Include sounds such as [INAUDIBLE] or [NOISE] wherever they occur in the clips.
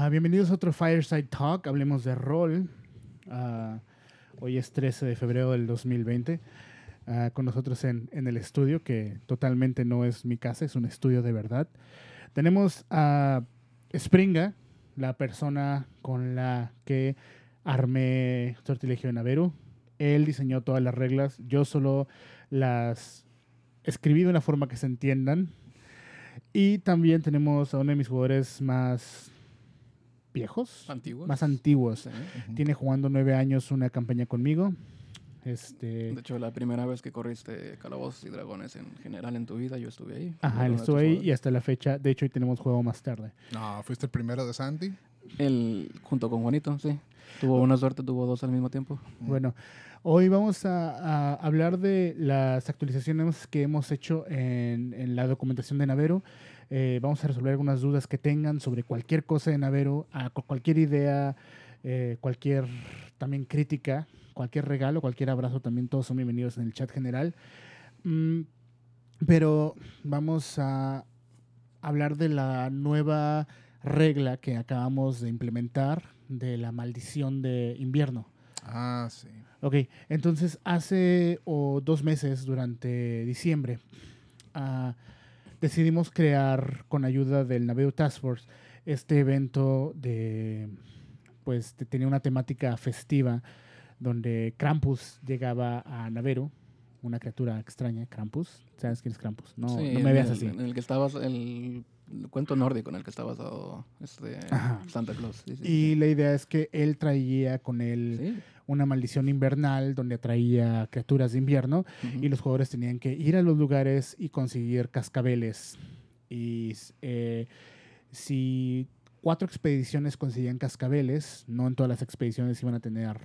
Ah, bienvenidos a otro Fireside Talk. Hablemos de rol. Ah, hoy es 13 de febrero del 2020. Ah, con nosotros en, en el estudio, que totalmente no es mi casa, es un estudio de verdad. Tenemos a Springa, la persona con la que armé Sortilegio de Naveru. Él diseñó todas las reglas. Yo solo las escribí de una forma que se entiendan. Y también tenemos a uno de mis jugadores más viejos, Antiguos. más antiguos. Sí. Tiene jugando nueve años una campaña conmigo. Este, De hecho, la primera vez que corriste Calabozos y Dragones en general en tu vida, yo estuve ahí. ajá, él tus ahí y hasta la fecha. De hecho, hoy tenemos juego más tarde. No, fuiste el primero de Sandy. Él, junto con Juanito, sí. Tuvo una suerte, tuvo dos al mismo tiempo. Bueno, hoy vamos a, a hablar de las actualizaciones que hemos hecho en, en la documentación de Navero. Eh, vamos a resolver algunas dudas que tengan sobre cualquier cosa de Navero, a cualquier idea, eh, cualquier también crítica, cualquier regalo, cualquier abrazo, también todos son bienvenidos en el chat general. Mm, pero vamos a hablar de la nueva regla que acabamos de implementar de la maldición de invierno. Ah, sí. Ok, entonces hace o dos meses, durante diciembre, ah, decidimos crear con ayuda del Naveo Task Force este evento de, pues, tenía una temática festiva donde Krampus llegaba a Navero, una criatura extraña, Krampus. ¿Sabes quién es Krampus? No, Sí, no me en veas el- así. En el que estabas, el, el cuento nórdico en el que está basado este. Santa Claus. Sí, sí, Y la idea es que él traía con él una maldición invernal donde atraía criaturas de invierno y los jugadores tenían que ir a los lugares y conseguir cascabeles. Y eh, si cuatro expediciones conseguían cascabeles, no en todas las expediciones iban a tener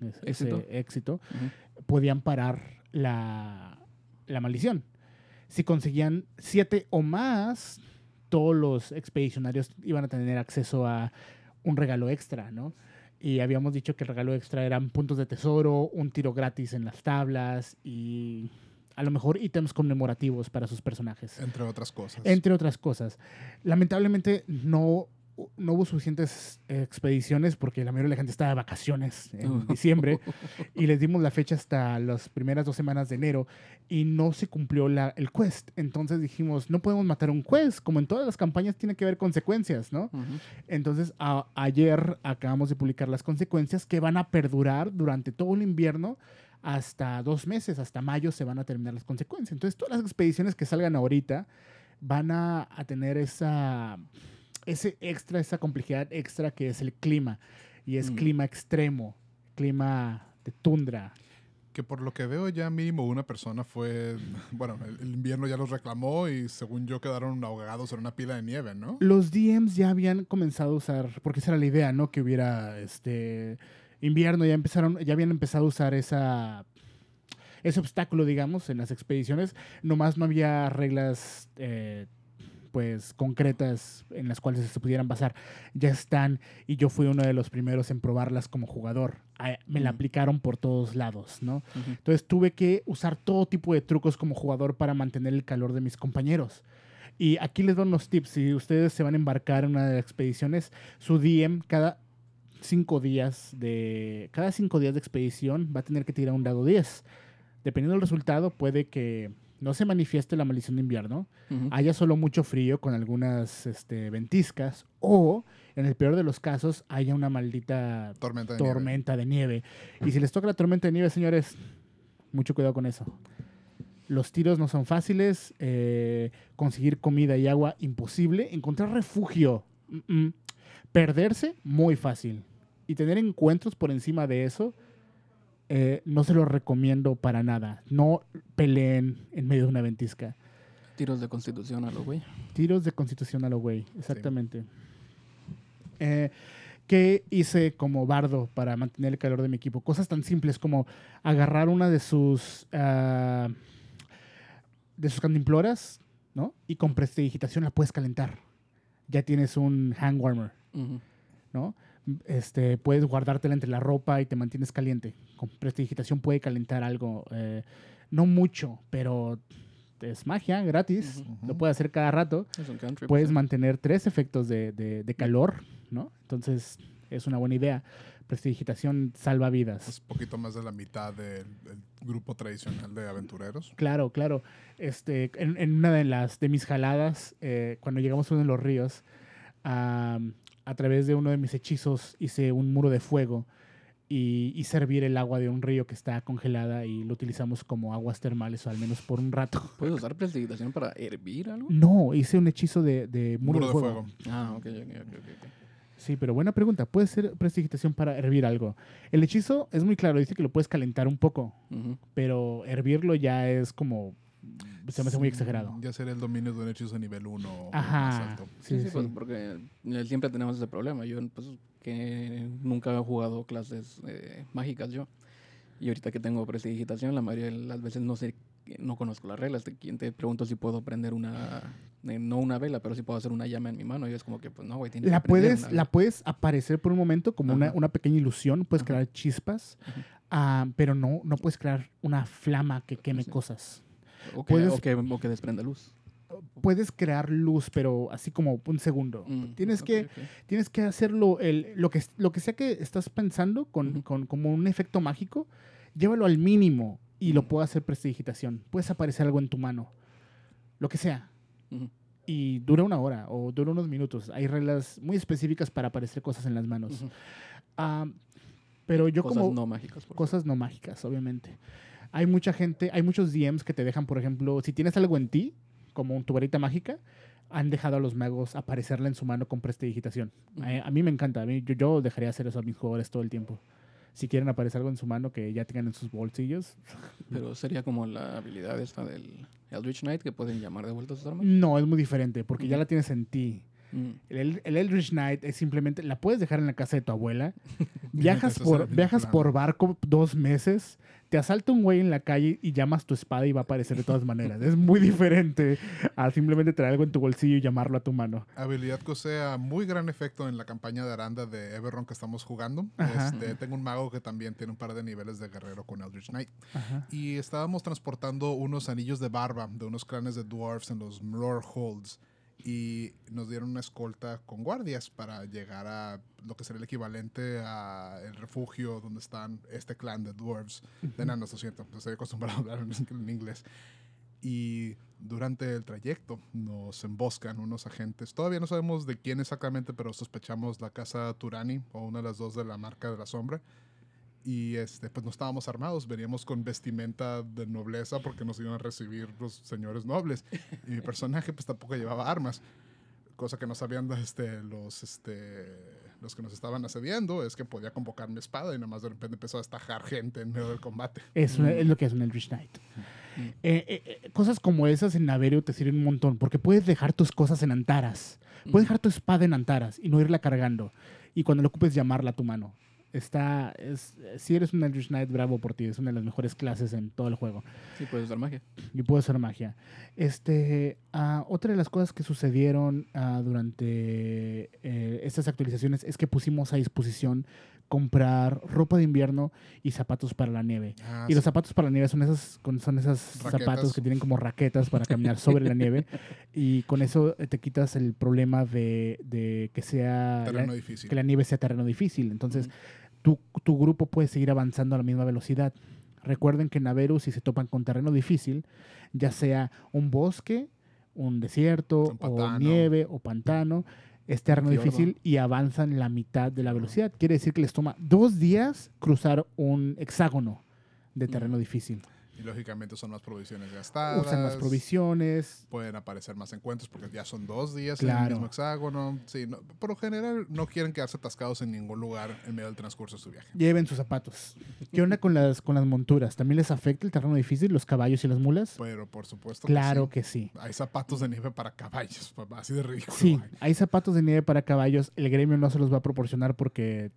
es- ese Éxito. podían parar la, la maldición. Si conseguían siete o más, todos los expedicionarios iban a tener acceso a un regalo extra, ¿no? Y habíamos dicho que el regalo extra eran puntos de tesoro, un tiro gratis en las tablas y a lo mejor ítems conmemorativos para sus personajes. Entre otras cosas. Entre otras cosas. Lamentablemente no, no hubo suficientes expediciones porque la mayoría de la gente estaba de vacaciones en [LAUGHS] diciembre y les dimos la fecha hasta las primeras dos semanas de enero y no se cumplió la, el quest. Entonces dijimos, no podemos matar un quest. Como en todas las campañas tiene que haber consecuencias, ¿no? Entonces a- ayer acabamos de publicar las consecuencias que van a perdurar durante todo el invierno hasta dos meses, hasta mayo se van a terminar las consecuencias. Entonces todas las expediciones que salgan ahorita van a, a tener esa, ese extra, esa complejidad extra que es el clima. Y es Mm. clima extremo, clima de tundra. Que por lo que veo ya mínimo una persona fue... [LAUGHS] Bueno, el, el invierno ya los reclamó y según yo quedaron ahogados en una pila de nieve, ¿no? Los DMs ya habían comenzado a usar, porque esa era la idea, ¿no? Que hubiera este invierno, ya empezaron, ya habían empezado a usar esa ese obstáculo, digamos, en las expediciones. Nomás no había reglas eh, pues concretas en las cuales se pudieran basar. Ya están y yo fui uno de los primeros en probarlas como jugador. Ah, Me la aplicaron por todos lados, ¿no? Entonces tuve que usar todo tipo de trucos como jugador para mantener el calor de mis compañeros. Y aquí les doy unos tips. Si ustedes se van a embarcar en una de las expediciones, su DM cada cinco días de cada cinco días de expedición va a tener que tirar un dado 10. Dependiendo del resultado, puede que no se manifieste la maldición de invierno, haya solo mucho frío con algunas este, ventiscas, o en el peor de los casos, haya una maldita Tormenta de nieve. tormenta de nieve. Y si les toca la tormenta de nieve, señores, mucho cuidado con eso. Los tiros no son fáciles, eh, conseguir comida y agua imposible, encontrar refugio, mm, mm. perderse muy fácil. Y tener encuentros por encima de eso, eh, no se lo recomiendo para nada. No peleen en medio de una ventisca. Tiros de constitución a lo güey. Tiros de constitución a lo güey, exactamente. Eh, ¿Qué hice como bardo para mantener el calor de mi equipo? Cosas tan simples como agarrar una de sus ah, de sus cantimploras, ¿no? Y con prestidigitación la puedes calentar. Ya tienes un hand warmer. ¿no? Este, puedes guardártela entre la ropa y te mantienes caliente. Con prestidigitación puede calentar algo, eh, no mucho, pero es magia, gratis. Lo puedes hacer cada rato. Es un country. Puedes pues, mantener tres efectos de, de- de calor ¿no? Entonces, es una buena idea. Prestidigitación salva vidas. Es poquito más de la mitad del, del grupo tradicional de aventureros. Claro, claro. Este, en, en una de las de mis jaladas, eh, cuando llegamos a uno de los ríos, a través de uno de mis hechizos hice un muro de fuego y hice hervir el agua de un río que está congelada y lo utilizamos como aguas termales, o al menos por un rato. [LAUGHS] ¿Puedes usar prestidigitación para hervir algo? No, hice un hechizo de, de muro, de, fuego. Ah, ok, ok, ok, ok, ok. Sí, pero buena pregunta. ¿Puede ser prestidigitación para hervir algo? El hechizo es muy claro, dice que lo puedes calentar un poco, pero hervirlo ya es como... Se me hace muy exagerado. Ya sería el dominio de un hechizo nivel 1 o más Ajá. alto. Sí, Sí, sí, pues porque siempre tenemos ese problema. Yo, pues, que nunca he jugado clases eh, mágicas yo. Y ahorita que tengo prestidigitación, la mayoría de las veces no sé, no conozco las reglas. Te, quien te pregunto si puedo prender una, eh, no una vela, pero si puedo hacer una llama en mi mano. Y es como que, pues no, güey, tienes La que puedes, una la puedes aparecer por un momento como una, una pequeña ilusión, puedes Ajá. crear chispas, ah, pero no, no puedes crear una flama que queme Sí. cosas. O que, puedes- o que, o que desprenda luz. Puedes crear luz, pero así como un segundo. Mm, Tienes ok, que ok. tienes que hacerlo, el, lo, que, lo que sea que estás pensando con, Ujú. con como un efecto mágico, llévalo al mínimo y lo Ujú. puedo hacer prestidigitación. Puedes aparecer algo en tu mano, lo que sea. Y dura una hora o dura unos minutos. Hay reglas muy específicas para aparecer cosas en las manos. Ah, pero yo Cosas como no mágicas. cosas no mágicas, obviamente. Hay mucha gente, hay muchos DMs que te dejan, por ejemplo, si tienes algo en ti, como un tu varita mágica, han dejado a los magos aparecerla en su mano con prestidigitación. Ujú. a, a mí me encanta, a mí, yo, yo dejaría hacer eso a mis jugadores todo el tiempo. Si quieren aparecer algo en su mano que ya tengan en sus bolsillos. [LAUGHS] Pero sería como la habilidad esta del Eldritch Knight que pueden llamar de vuelta a sus armas. No, es muy diferente porque ya la tienes en ti. Mm. El, el Eldritch Knight es simplemente, la puedes dejar en la casa de tu abuela, [LAUGHS] viajas, por, viajas plan. por barco dos meses, te asalta un güey en la calle y llamas tu espada y va a aparecer de todas maneras. es muy diferente a simplemente traer algo en tu bolsillo y llamarlo a tu mano. Habilidad que sea muy gran efecto en la campaña de Aranda de Everron que estamos jugando. Este, tengo un mago que también tiene un par de niveles de guerrero con Eldritch Knight. Ajá. Y estábamos transportando unos anillos de barba de unos clanes de dwarfs en los Mlor Holds. Y nos dieron una escolta con guardias para llegar a lo que sería el equivalente a el refugio donde están este clan de dwarves. De enanos, lo siento. Estoy acostumbrado a hablar en, [LAUGHS] en inglés. Y durante el trayecto nos emboscan unos agentes. Todavía no sabemos de quién exactamente, pero sospechamos la casa Turani o una de las dos de la marca de la sombra. Y este, pues no estábamos armados, veníamos con vestimenta de nobleza porque nos iban a recibir los señores nobles. Y mi personaje pues tampoco llevaba armas. Cosa que no sabían este, los, este, los que nos estaban asediando es que podía convocar mi espada y nada más de repente empezó a estajar gente en medio del combate. Es, es lo que es un Eldritch Knight. Eh, eh, eh, cosas como esas en Naverio te sirven un montón porque puedes dejar tus cosas en Antaras. Puedes dejar tu espada en Antaras y no irla cargando. Y cuando lo ocupes, llamarla a tu mano. Está, es, si eres un Eldritch Knight, bravo por ti. Es una de las mejores clases en todo el juego. Sí, puedes usar magia. Y puede ser magia. Este, ah, otra de las cosas que sucedieron ah, durante eh, estas actualizaciones es que pusimos a disposición comprar ropa de invierno y zapatos para la nieve. Ah, Y los zapatos para la nieve son con- son Raquetas. zapatos que tienen como raquetas para caminar sobre la nieve. [LAUGHS] Y con eso eh, te quitas el problema de, de que sea la- difícil. que la nieve sea terreno difícil. Entonces. Tu, tu grupo puede seguir avanzando a la misma velocidad. Recuerden que en Naveru, si se topan con terreno difícil, ya sea un bosque, un desierto, Un o nieve, o pantano, es terreno Fiordo. difícil y avanzan la mitad de la velocidad. Quiere decir que les toma dos días cruzar un hexágono de terreno difícil. Y lógicamente son más provisiones gastadas. Usan más provisiones. Pueden aparecer más encuentros porque ya son dos días en el mismo hexágono. Sí, no- por lo general no quieren quedarse atascados en ningún lugar en medio del transcurso de su viaje. Lleven sus zapatos. ¿Qué onda con las, con las monturas? ¿También les afecta el terreno difícil, los caballos y las mulas? Pero por supuesto Claro que que sí. sí. Hay zapatos de nieve para caballos, [LAUGHS] así de ridículo. Sí, hay. hay zapatos de nieve para caballos. El gremio no se los va a proporcionar porque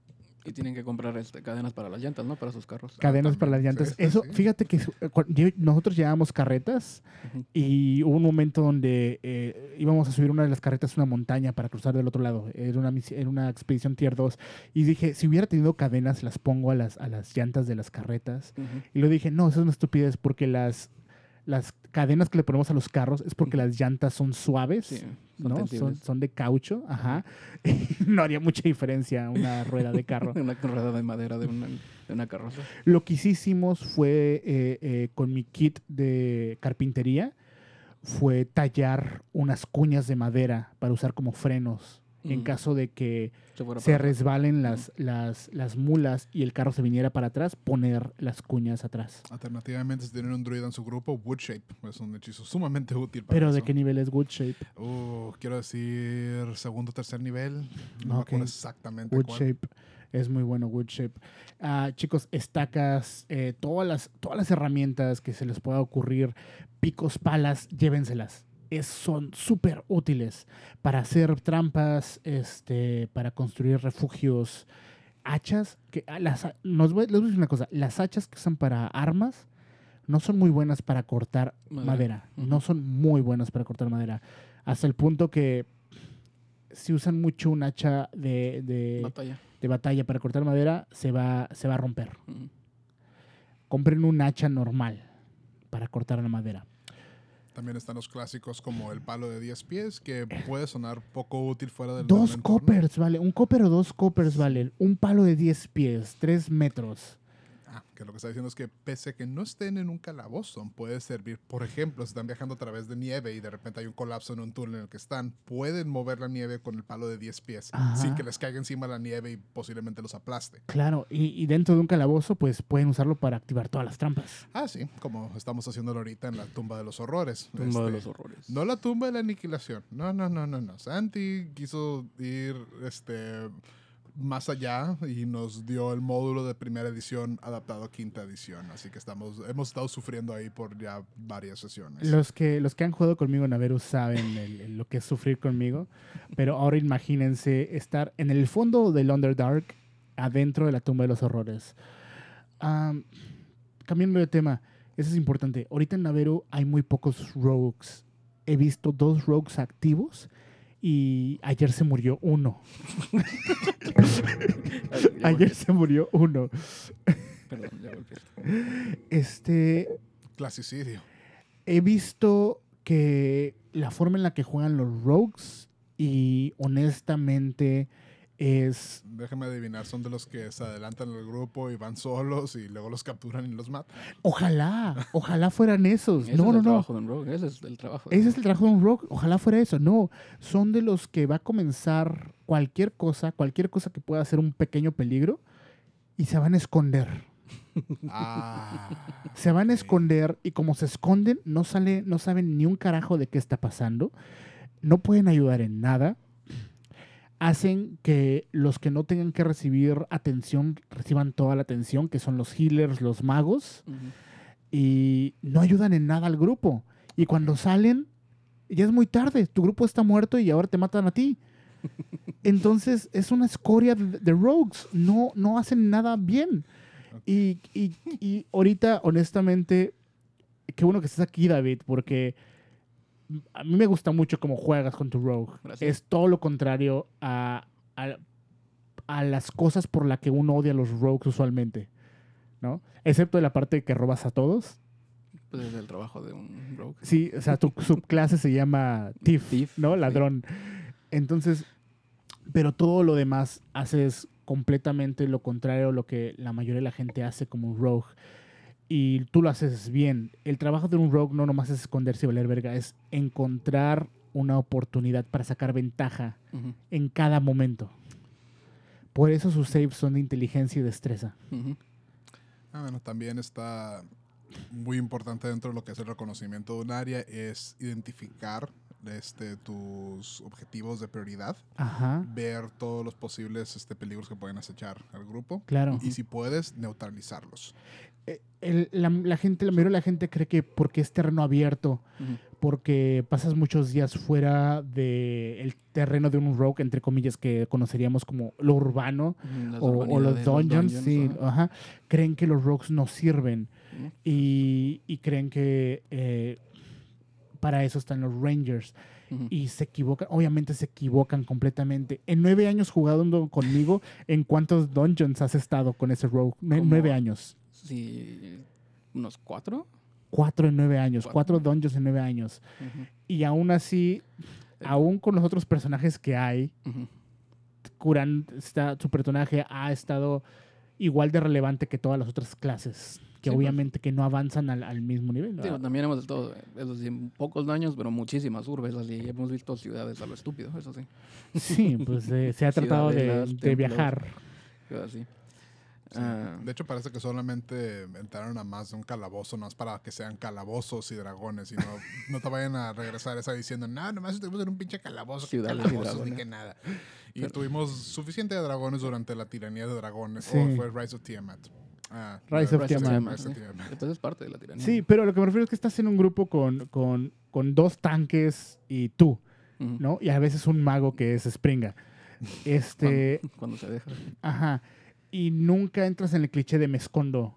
Y tienen que comprar este, cadenas para las llantas, ¿no? Para sus carros. cadenas para las llantas. Sí, Eso, sí. fíjate que su- nosotros llevábamos carretas y hubo un momento donde eh, íbamos a subir una de las carretas a una montaña para cruzar del otro lado. Era una, era una expedición tier 2. Y dije, si hubiera tenido cadenas, las pongo a las, a las llantas de las carretas. Y lo dije, no, eso es una estupidez porque las, las cadenas que le ponemos a los carros es porque las llantas son suaves. Sí. Son ¿no? Son, de caucho, ajá. [LAUGHS] no haría mucha diferencia una rueda de carro. [LAUGHS] Una rueda de madera de una, de una carroza. Lo que sí hicimos fue, eh, eh, con mi kit de carpintería, fue tallar unas cuñas de madera para usar como frenos. En caso de que Se resbalen las, las, las mulas y el carro se viniera para atrás, poner las cuñas atrás. Alternativamente, si tienen un druida en su grupo, Woodshape es un hechizo sumamente útil para Pero eso. ¿de qué nivel es Wood Shape? Uh, quiero decir segundo o tercer nivel. No me exactamente Wood cuál. Shape. Es muy bueno Wood Shape. Ah, chicos, estacas, eh, todas, las, todas las herramientas que se les pueda ocurrir, picos, palas, llévenselas. Es, son súper útiles para hacer trampas, este, para construir refugios, hachas. Que, ah, las, ha- nos voy- les voy a decir una cosa, las hachas que usan para armas no son muy buenas para cortar Madera. No son muy buenas para cortar madera. Hasta el punto que si usan mucho un hacha de, de- Batalla. de batalla para cortar madera, se va, se va a romper. Compren un hacha normal para cortar la madera. También están los clásicos como el palo de 10 pies, que puede sonar poco útil fuera del Dos del coppers, vale. Un copper o dos coppers valen. Un palo de 10 pies, 3 metros. Ah, que lo que está diciendo es que pese a que no estén en un calabozo, puede servir. Por ejemplo, si están viajando a través de nieve y de repente hay un colapso en un túnel en el que están, pueden mover la nieve con el palo de 10 pies Ajá. sin que les caiga encima la nieve y posiblemente los aplaste. Claro, y, y dentro de un calabozo, pues pueden usarlo para activar todas las trampas. Ah, sí, como estamos haciéndolo ahorita en la tumba de los horrores. Tumba de Este, los horrores. No la tumba de la aniquilación. No, no, no, no, no. Santi quiso ir este, más allá y nos dio el módulo de primera edición adaptado a quinta edición. Así que estamos, hemos estado sufriendo ahí por ya varias sesiones. Los que, los que han jugado conmigo en Averu saben el- el- lo que es sufrir conmigo. Pero ahora imagínense estar en el fondo del Underdark, adentro de la tumba de los horrores. Am, cambiando de tema, eso es importante. Ahorita en Naveru hay muy pocos rogues. He visto dos rogues activos y ayer se murió uno. [LAUGHS] Ayer se murió uno. Perdón, ya golpeé. Este, Clasicidio. he visto que la forma en la que juegan los rogues y honestamente es Déjame adivinar, son de los que se adelantan al grupo y van solos y luego los capturan y los matan. ojalá, ojalá fueran esos. Ese no, es no, el no. trabajo de un rogue. Ese es el trabajo. de- Ese es el trabajo de un rogue. Ojalá fuera eso. No, son de los que va a comenzar cualquier cosa, cualquier cosa que pueda ser un pequeño peligro y se van a esconder. Ah. Se van a esconder y como se esconden, no, sale, no saben ni un carajo de qué está pasando. No pueden ayudar en nada. Hacen que los que no tengan que recibir atención reciban toda la atención, que son los healers, los magos, y no ayudan en nada al grupo. Y cuando salen, ya es muy tarde. Tu grupo está muerto y ahora te matan a ti. [LAUGHS] Entonces es una escoria de, de rogues. No, no hacen nada bien. Y, y- y ahorita, honestamente, qué bueno que estés aquí, David, porque a mí me gusta mucho cómo juegas con tu rogue. Gracias. Es todo lo contrario a, a, a las cosas por las que uno odia a los rogues usualmente. ¿no? Excepto de la parte de que robas a todos. Pues es el trabajo de un rogue. Sí, o sea, tu subclase se llama Thief, Thief, ¿no? sí. Ladrón. Entonces, pero todo lo demás haces completamente lo contrario a lo que la mayoría de la gente hace como un rogue. Y tú lo haces bien. El trabajo de un rogue no nomás es esconderse y valer verga, es encontrar una oportunidad para sacar ventaja en cada momento. Por eso sus saves son de inteligencia y destreza. ujú. Ah, bueno, también está muy importante dentro de lo que es el reconocimiento de un área es identificar este, tus objetivos de prioridad, Ajá, ver todos los posibles este, peligros que pueden acechar al grupo claro. y si puedes, neutralizarlos. Eh, el- la, la gente, la mayoría de la gente cree que porque es terreno abierto, porque pasas muchos días fuera del terreno de un rogue, entre comillas, que conoceríamos como lo urbano o, o los dungeons, sí, ajá. ajá, creen que los rogues no sirven y, y creen que eh, para eso están los rangers y se equivocan, obviamente se equivocan completamente. En nueve años jugando conmigo, ¿en cuántos dungeons has estado con ese rogue? Nueve años. Sí, unos cuatro. Cuatro en nueve años, Cuatro. cuatro dungeons en nueve años. Y aún así, aún con los otros personajes que hay, Ujú. Kuran está, su personaje ha estado igual de relevante que todas las otras clases, que Sí, pues. obviamente que no avanzan al, al mismo nivel. Digo, también hemos estado, eso sí, pocos daños, pero muchísimas urbes, así hemos visto ciudades a lo estúpido, eso sí. Sí, pues eh, se ha [LAUGHS] tratado de, de viajar. Así. Sí. Ah, De hecho, parece que solamente entraron a más de un calabozo, no es para que sean calabozos y dragones, y no, [LAUGHS] no te vayan a regresar esa diciendo, no, nomás estuvimos en un pinche calabozo, y calabozos, ni que nada. Y Pero- tuvimos suficiente de dragones durante la tiranía de dragones, Sí. o fue Rise of Tiamat. Ah, Rise of Rise of Tiamat. Entonces es parte de la tiranía. Sí, pero lo que me refiero es que estás en un grupo con, con, con dos tanques y tú. ¿no? Y a veces un mago que es Springa. [LAUGHS] Este, Cuando, cuando se deja. ajá. Y nunca entras en el cliché de me escondo.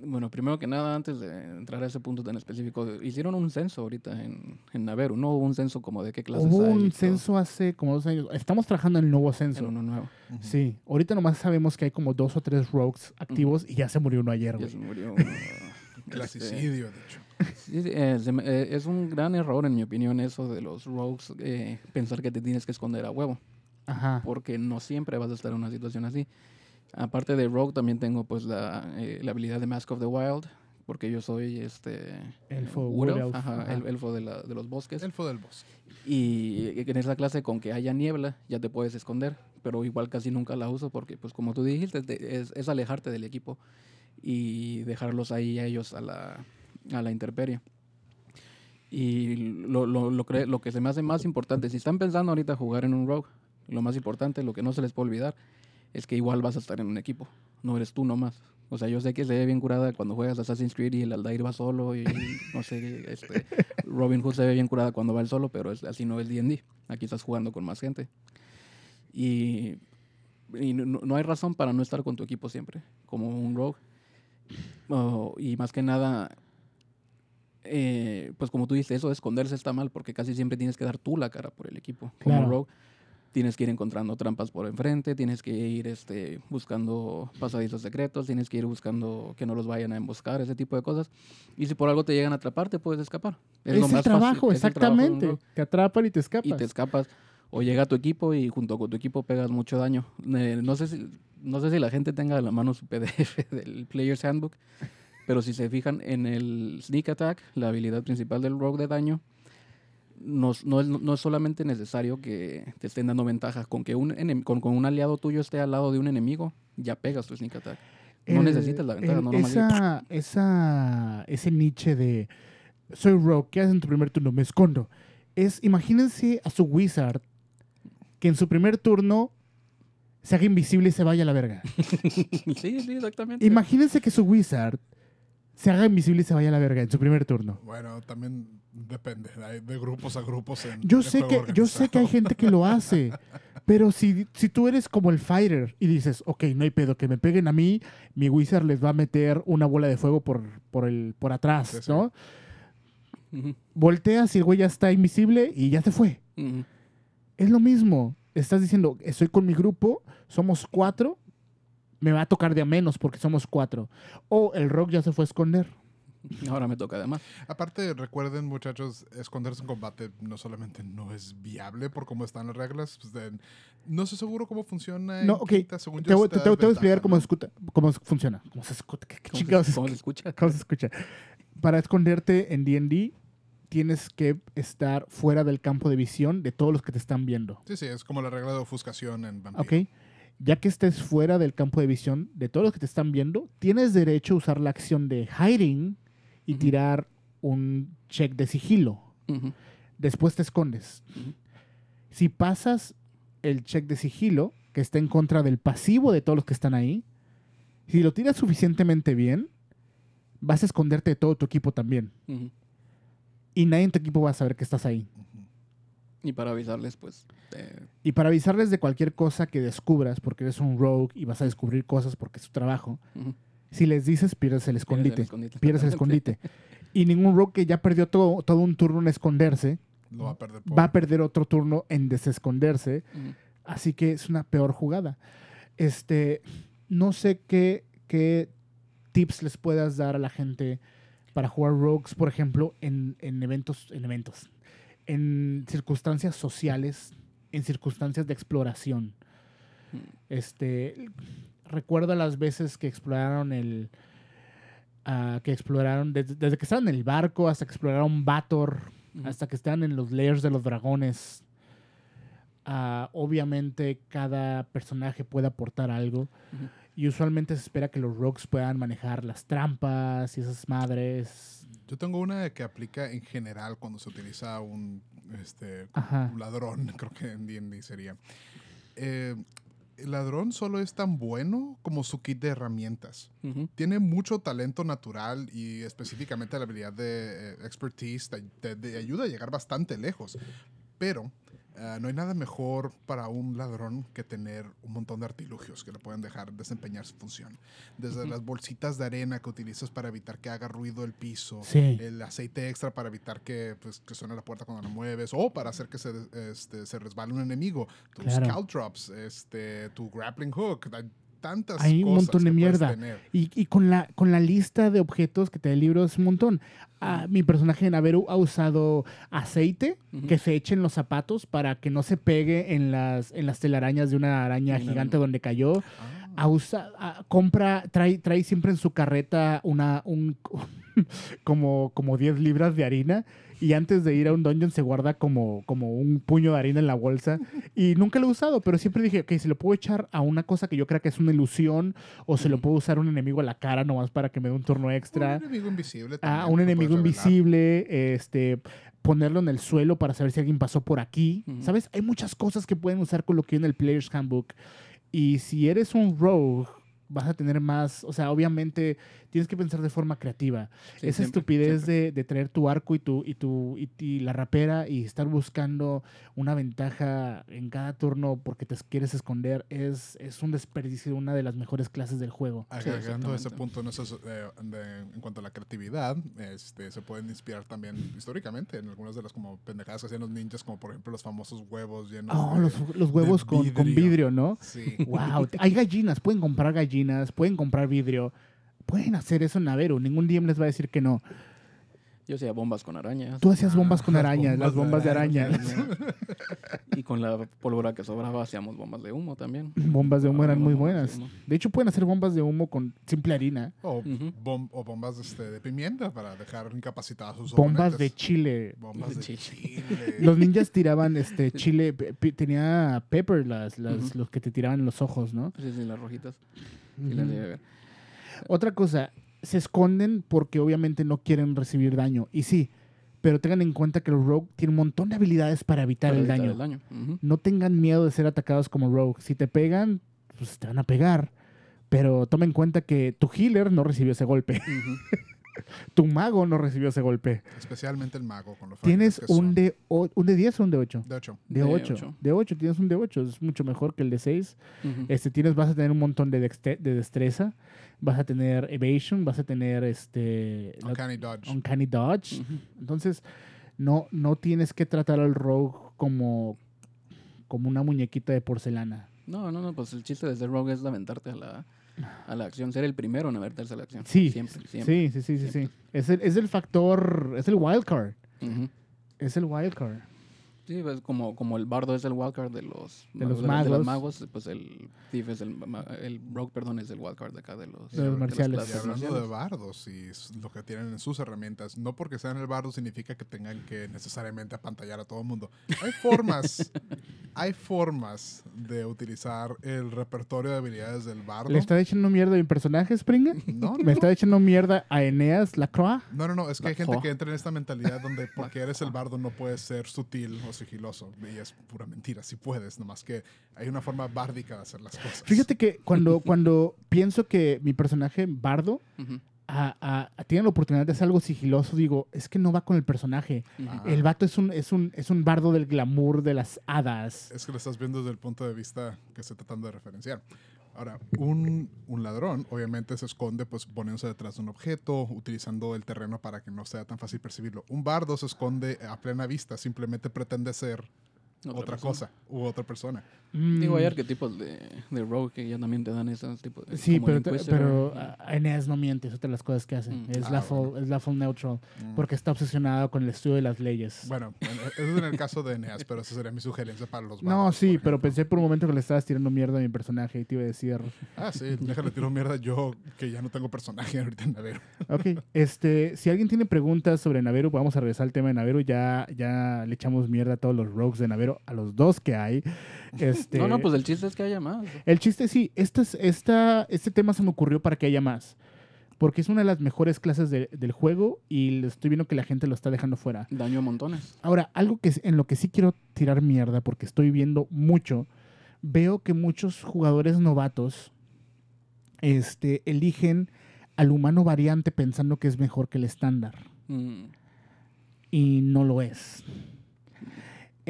Bueno, primero que nada, antes de entrar a ese punto tan específico, hicieron un censo ahorita en, en Naveru, no hubo un censo como de qué clases Hubo hay un todo, censo hace como dos años. Estamos trabajando en el nuevo en censo. uno nuevo. Sí, ahorita nomás sabemos que hay como dos o tres rogues activos y ya se murió uno ayer, Ya se murió. [LAUGHS] uno, este, Clasicidio, de hecho. Sí, sí, eh, eh, es un gran error, en mi opinión, eso de los rogues, eh, pensar que te tienes que esconder a huevo, Ajá. porque no siempre vas a estar en una situación así. Aparte de rogue, también tengo pues la, eh, la habilidad de Mask of the Wild, porque yo soy este Elfo, eh, wood elf, elf, ajá, ajá. el elfo de, la- de los bosques. Elfo del bosque. Y en esa clase, con que haya niebla, ya te puedes esconder. Pero igual casi nunca la uso porque, pues como tú dijiste, te- es, es alejarte del equipo y dejarlos ahí a ellos a la, a la intemperie. Y lo, lo, lo, lo que se me hace más importante, si están pensando ahorita jugar en un rogue, lo más importante, lo que no se les puede olvidar, es que igual vas a estar en un equipo. No eres tú nomás. O sea, yo sé que se ve bien curada cuando juegas Assassin's Creed y el Aldair va solo y [LAUGHS] no sé, este, Robin Hood se ve bien curada cuando va él solo, pero es, así no es D&D. Aquí estás jugando con más gente. Y, y no, no hay razón para no estar con tu equipo siempre, como un rogue. Oh, y más que nada, eh, pues como tú dices, eso de esconderse está mal porque casi siempre tienes que dar tú la cara por el equipo. Como Claro. rogue, tienes que ir encontrando trampas por enfrente, tienes que ir este, buscando pasadizos secretos, tienes que ir buscando que no los vayan a emboscar, ese tipo de cosas. Y si por algo te llegan a atrapar, te puedes escapar. Es, lo el más fácil, trabajo, es el trabajo exactamente. Te atrapan y te escapas. y te escapas. O llega tu equipo y junto con tu equipo pegas mucho daño. Eh, no, sé si, no sé si la gente tenga a la mano su [LAUGHS] PDF del Player's Handbook, pero si se fijan en el Sneak Attack, la habilidad principal del Rogue de daño, no, es- no es, no es solamente necesario que te estén dando ventaja. Con que un, con, con un aliado tuyo esté al lado de un enemigo, ya pegas tu Sneak Attack. No El- necesitas la ventaja, el- no esa, esa, ese niche de soy rogue, ¿qué haces en tu primer turno? Me escondo. Es, imagínense a su wizard que en su primer turno se haga invisible y se vaya a la verga. [LAUGHS] sí, sí, exactamente. Imagínense que su wizard se haga invisible y se vaya a la verga en su primer turno. Bueno, también depende, hay de grupos a grupos. En, Yo sé, que, yo sé que hay gente que lo hace, [LAUGHS] pero si, si tú eres como el fighter y dices, ok, no hay pedo, que me peguen a mí, mi wizard les va a meter una bola de fuego por, por, el, por atrás, Sí, sí. ¿no? Volteas y el güey ya está invisible y ya se fue. Es lo mismo. Estás diciendo, estoy con mi grupo, somos cuatro, me va a tocar de a menos porque somos cuatro. O el rock ya se fue a esconder. Ahora me toca además. Aparte, recuerden, muchachos, esconderse en combate no solamente no es viable por cómo están las reglas. pues, de- no sé seguro cómo funciona. No, ok. quinta, según Te, yo, voy- te te- voy a explicar cómo, escuta- cómo funciona. ¿Cómo se escucha? ¿Qué, qué ¿Cómo se- cómo se escucha? ¿Cómo se escucha? Para esconderte en D&D tienes que estar fuera del campo de visión de todos los que te están viendo. Sí, sí, es como la regla de ofuscación en Vampiro. ¿Ok? Ya que estés fuera del campo de visión de todos los que te están viendo, tienes derecho a usar la acción de hiding y tirar un check de sigilo. Después te escondes. Si pasas el check de sigilo, que está en contra del pasivo de todos los que están ahí, si lo tiras suficientemente bien, vas a esconderte de todo tu equipo también. Y nadie en tu equipo va a saber que estás ahí. Y para avisarles, pues, eh, Y para avisarles de cualquier cosa que descubras, porque eres un rogue y vas a descubrir cosas porque es tu trabajo, si les dices, pierdes el escondite. escondite. Pierdes el escondite. Y ningún rogue que ya perdió todo, todo un turno en esconderse, Lo va a perder por... va a perder otro turno en desesconderse. Así que es una peor jugada. Este, no sé qué, qué tips les puedas dar a la gente para jugar rogues, por ejemplo, en, en eventos, en eventos, en circunstancias sociales, en circunstancias de exploración. Este, recuerda las veces que exploraron el, ah, que exploraron desde, desde que estaban en el barco hasta que exploraron Bator, hasta que estaban en los layers de los dragones. Ah, obviamente cada personaje puede aportar algo. Y usualmente se espera que los rogues puedan manejar las trampas y esas madres. Yo tengo una que aplica en general cuando se utiliza un, este, un ladrón, [LAUGHS] creo que en D&D sería. Eh, el ladrón solo es tan bueno como su kit de herramientas. Tiene mucho talento natural y específicamente la habilidad de eh, expertise te, te- te ayuda a llegar bastante lejos. Pero ah, no hay nada mejor para un ladrón que tener un montón de artilugios que le pueden dejar desempeñar su función. Desde las bolsitas de arena que utilizas para evitar que haga ruido el piso, Sí. el aceite extra para evitar que, pues, que suene la puerta cuando la mueves o para hacer que se, este, se resbale un enemigo. Tus Claro. scout drops, este, tu grappling hook, tantas Hay un montón de mierda. Y, y con, la, con la lista de objetos que te da el libro es un montón. Ah, mi personaje en Averu ha usado aceite que se eche en los zapatos para que no se pegue en las, en las telarañas de una araña gigante donde cayó. Ah. A usa- a- compra, trae, trae siempre en su carreta una, un, [LAUGHS] como, como 10 libras de harina y antes de ir a un dungeon se guarda como, como un puño de harina en la bolsa y nunca lo he usado, pero siempre dije, ok, se lo puedo echar a una cosa que yo crea que es una ilusión o se lo puedo usar a un enemigo a la cara nomás para que me dé un turno extra. Un enemigo invisible. A también un que enemigo invisible, este, ponerlo en el suelo para saber si alguien pasó por aquí. ¿Sabes? Hay muchas cosas que pueden usar con lo que hay en el Player's Handbook. Y si eres un rogue, vas a tener más, o sea, obviamente tienes que pensar de forma creativa. Sí, Esa siempre, estupidez siempre. de, de traer tu arco y tu, y tu y, y la rapera y estar buscando una ventaja en cada turno porque te quieres esconder es, es un desperdicio de una de las mejores clases del juego. Agregando ese punto en, esos, eh, de- en cuanto a la creatividad, este, se pueden inspirar también históricamente en algunas de las como pendejadas que hacían los ninjas, como por ejemplo los famosos huevos llenos Oh, de... los, los huevos con, con vidrio. vidrio, ¿no? Sí. Wow, hay gallinas, pueden comprar gallinas, pueden comprar vidrio, pueden hacer eso en Averu, ningún DM les va a decir que no. Yo hacía bombas con arañas. Tú hacías bombas con las arañas, las bombas bombas de de araña. y con la pólvora que sobraba hacíamos bombas de humo también. [CLEARS THROAT] Bombas de humo eran muy de buenas. De hecho, pueden hacer bombas de humo con simple harina. O, Ujú. bom- o bombas este, de pimienta para dejar incapacitados sus Bombas de chile. Bombas de chile. [LAUGHS] Los ninjas tiraban este chile, tenía pepper las, los que te tiraban en los ojos, ¿no? Sí, sí, las rojitas. Sí, Ujú. las. Otra cosa, se esconden porque obviamente no quieren recibir daño. Y sí, pero tengan en cuenta que los rogue tienen un montón de habilidades para evitar Para el evitar daño. No tengan miedo de ser atacados como rogue. Si te pegan, pues te van a pegar. Pero toma en cuenta que tu healer no recibió ese golpe. [LAUGHS] Tu mago no recibió ese golpe. Especialmente el mago con los Tienes un de, o- un de 10 o un de 8. De hecho, De De 8. ocho. De 8. Tienes un de 8. Es mucho mejor que el de 6. Ujú. Este, tienes, vas a tener un montón de, dexte- de destreza. Vas a tener evasion. Vas a tener este. la- Uncanny Dodge. Uncanny Dodge. Entonces, no, no tienes que tratar al rogue como, como una muñequita de porcelana. No, no, no, pues el chiste de ser rogue es aventarte a la, a la acción, ser el primero en aventarse a la acción. Sí, Siempre, siempre. Sí, sí, sí, sí, sí. Es el, es el factor, es el wild card. Ujú. Es el wild card. Sí, pues como, como el bardo es el wildcard de los, De los de magos. los magos, pues el thief es el, el rogue, perdón, es el wildcard de acá de los, De los marciales. Y clases hablando de bardos y lo que tienen en sus herramientas, no porque sean el bardo significa que tengan que necesariamente apantallar a todo el mundo. Hay formas, [LAUGHS] hay formas de utilizar el repertorio de habilidades del bardo. ¿Le está echando mierda a mi personaje, Springer? No, no, ¿Me está echando mierda a Eneas Lacroix? no, no, no, es que hay gente que entra en esta mentalidad donde porque eres el bardo no puedes ser sutil o sigiloso. Y es pura mentira, sí puedes, nomás que hay una forma bárdica de hacer las cosas. Fíjate que cuando, [LAUGHS] cuando pienso que mi personaje Bardo Ujú, a- a- a- tiene la oportunidad de hacer algo sigiloso, digo, es que no va con el personaje. Ah. El vato es un, es, un, es un bardo del glamour de las hadas. Es que lo estás viendo desde el punto de vista que estoy tratando de referenciar. Ahora, un, un ladrón obviamente se esconde pues poniéndose detrás de un objeto, utilizando el terreno para que no sea tan fácil percibirlo. Un bardo se esconde a plena vista, simplemente pretende ser otra persona. cosa u otra persona. Digo, hay Mm, arquetipos de, de Rogue que ya también te dan esos tipos de... Sí, pero, te- pero ah, Eneas no miente, es otra de las cosas que hace. Mm. Es, Ah, la bueno. full, es la full neutral, Mm. porque está obsesionado con el estudio de las leyes. Bueno, bueno, eso es en el caso de Eneas, pero esa sería mi sugerencia para los no, bardos, sí, pero pensé por un momento que le estabas tirando mierda a mi personaje y te iba a decir... Ah, sí, déjale tiro mierda yo, que ya no tengo personaje ahorita en Naveru. Ok, este, si alguien tiene preguntas sobre Naveru, vamos a regresar al tema de Naveru. Ya, ya le echamos mierda a todos los rogues de Naveru, a los dos que hay. Este, No, no, pues el chiste es que haya más. El chiste sí, este, es- esta, este tema se me ocurrió para que haya más. Porque es una de las mejores clases de- del juego y estoy viendo que la gente lo está dejando fuera. Daño a montones. Ahora, algo que en lo que sí quiero tirar mierda, porque estoy viendo mucho, veo que muchos jugadores novatos este, eligen al humano variante pensando que es mejor que el estándar. Mm, Y no lo es.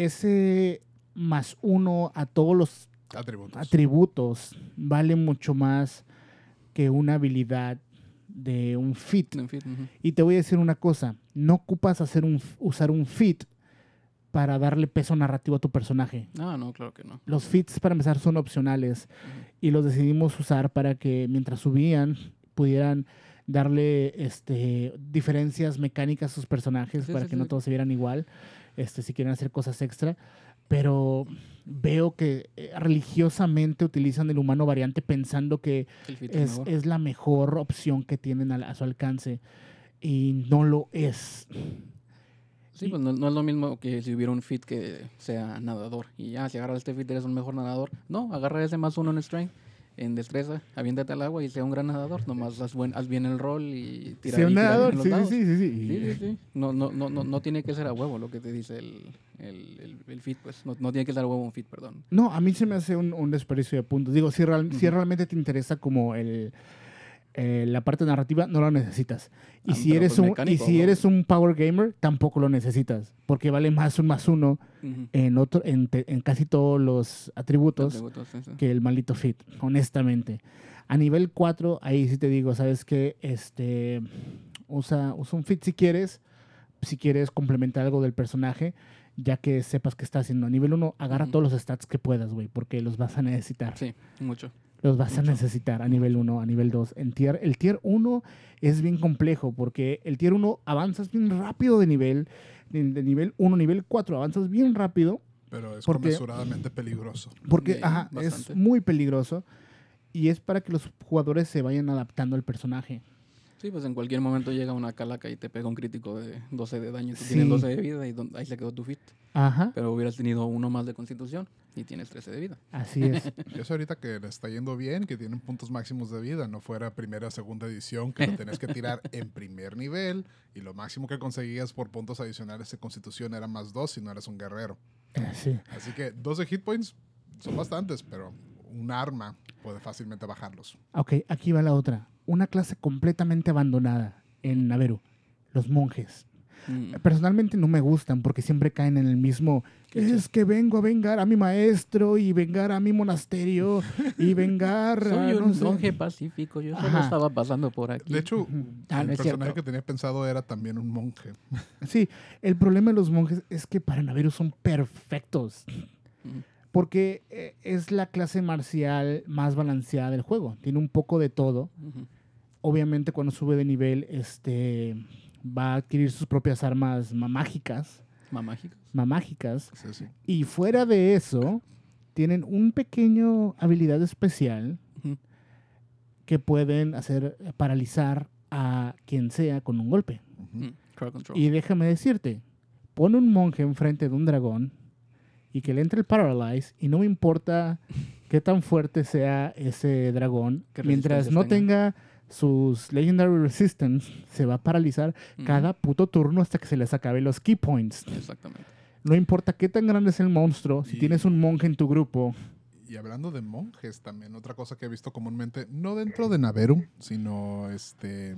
Ese más uno a todos los Atributos. atributos vale mucho más que una habilidad de un fit. Y te voy a decir una cosa, no ocupas hacer un, usar un fit para darle peso narrativo a tu personaje. Ah, no, claro que no. Los fits para empezar son opcionales y los decidimos usar para que mientras subían pudieran darle este, diferencias mecánicas a sus personajes Sí, para sí, que no todos se vieran igual, este, si quieren hacer cosas extra. Pero veo que eh, religiosamente utilizan el humano variante pensando que es la mejor opción que tienen a, su alcance y no lo es. Sí, pues no, no es lo mismo que si hubiera un fit que sea nadador. Y ya, si agarras este fit eres un mejor nadador. No, agarra ese más uno en strength, en destreza, aviéntate al agua y sea un gran nadador. Nomás haz, buen, haz bien el rol y tira, y un nadador, sí, sí, sí, sí, sí. No, no, no, no, no tiene que ser a huevo lo que te dice el, el, el, fit, pues. No, no tiene que ser a huevo un fit, perdón. No, a mí se me hace un, desperdicio de puntos. Digo, si, real- si realmente te interesa como el, eh, la parte narrativa, no lo necesitas. Y Ah, si, eres pues un, y si ¿no? eres un power gamer, tampoco lo necesitas. Porque vale más un más uno en, otro, en, te- en casi todos los atributos que el maldito fit, honestamente. A nivel 4, ahí sí te digo, ¿sabes qué? Este, usa, usa un fit si quieres, si quieres complementar algo del personaje, ya que sepas que está haciendo. A nivel 1, agarra todos los stats que puedas, güey, porque los vas a necesitar. Sí, mucho. Los vas a mucho. necesitar a nivel 1, a nivel 2. En tier, el tier 1 es bien complejo, porque el tier 1 avanzas bien rápido de nivel, de, de nivel 1 a nivel 4, avanzas bien rápido, Pero es Porque- conmensuradamente peligroso. porque Sí, ajá, es muy peligroso y es para que los jugadores se vayan adaptando al personaje. Sí, pues en cualquier momento llega una calaca y te pega un crítico de 12 de daño y tú Sí. tienes 12 de vida y ahí se quedó tu fit. Ajá, Pero hubieras tenido uno más de constitución y tienes 13 de vida. así es. [LAUGHS] Y eso ahorita que le está yendo bien, que tienen puntos máximos de vida, no fuera primera o segunda edición, que lo tenías que tirar [LAUGHS] en primer nivel y lo máximo que conseguías por puntos adicionales de constitución era más dos si no eras un guerrero. Sí. Así que 12 hit points son bastantes, pero un arma puede fácilmente bajarlos. Ok, aquí va la otra. Una clase completamente abandonada en Naveru, los monjes. Mm. Personalmente no me gustan porque siempre caen en el mismo. Es que vengo a vengar a mi maestro y vengar a mi monasterio y [LAUGHS] vengar a. Soy no un sé". monje pacífico, yo solo Ajá. estaba pasando por aquí. De hecho, Ah, el no es personaje cierto. que tenía pensado era también un monje. [LAUGHS] Sí, el problema de los monjes es que para Naveru son perfectos. Ujú. Porque eh, es la clase marcial más balanceada del juego. Tiene un poco de todo. Obviamente cuando sube de nivel, este va a adquirir sus propias armas ma- mágicas. Mamágicos. Mamágicas. Sí, sí. Y fuera de eso, tienen un pequeño habilidad especial que pueden hacer paralizar a quien sea con un golpe. Y déjame decirte, pone un monje enfrente de un dragón y que le entre el paralyze y no me importa qué tan fuerte sea ese dragón, [LAUGHS] ¿Qué mientras no tenga? tenga sus legendary resistance, [LAUGHS] se va a paralizar cada puto turno hasta que se les acabe los key points. Exactamente. No importa qué tan grande es el monstruo, si Y- tienes un monje en tu grupo, Y hablando de monjes también, otra cosa que he visto comúnmente, no dentro de Naveru, sino este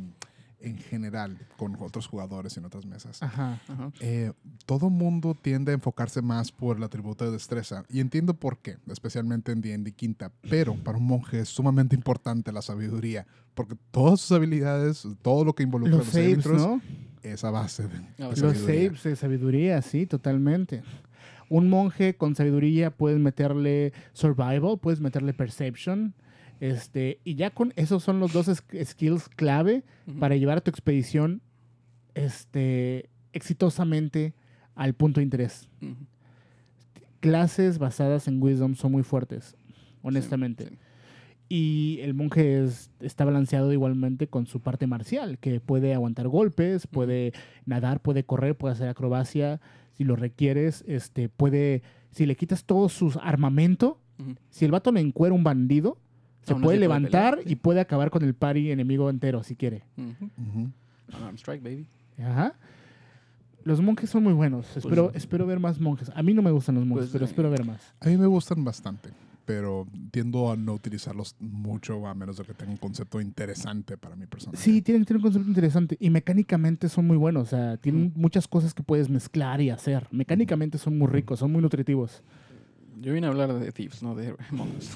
en general con otros jugadores en otras mesas. ajá, Ajá. Eh, todo mundo tiende a enfocarse más por el atributo de destreza y entiendo por qué, especialmente en D&D quinta, pero para un monje es sumamente importante la sabiduría, porque todas sus habilidades, todo lo que involucra los los saves, ¿no? es a base de, de Los Los sabiduría. saves de sabiduría, sí, totalmente. Un monje con sabiduría puedes meterle survival, puedes meterle perception. Este, y ya con esos son los dos skills clave para llevar a tu expedición este, exitosamente al punto de interés. Clases basadas en wisdom son muy fuertes, honestamente. Sí, sí. Y el monje es- está balanceado igualmente con su parte marcial, que puede aguantar golpes, puede nadar, puede correr, puede hacer acrobacia, si lo requieres, este, puede, si le quitas todo su armamento, si el vato le encuera un bandido, se puede levantar pelear, sí. y puede acabar con el party enemigo entero si quiere. Ujú. Unarmed strike, baby. Ajá. Los monjes son muy buenos. Espero, Pues- espero ver más monjes. A mí no me gustan los monjes, Pues, pero espero ver más. A mí me gustan bastante, pero tiendo a no utilizarlos mucho a menos de que tenga un concepto interesante para mi persona. Sí, tienen, tienen un concepto interesante y mecánicamente son muy buenos. O sea, tienen muchas cosas que puedes mezclar y hacer. Mecánicamente son muy ricos, son muy nutritivos. Yo vine a hablar de Thieves, no de [LAUGHS] monjes.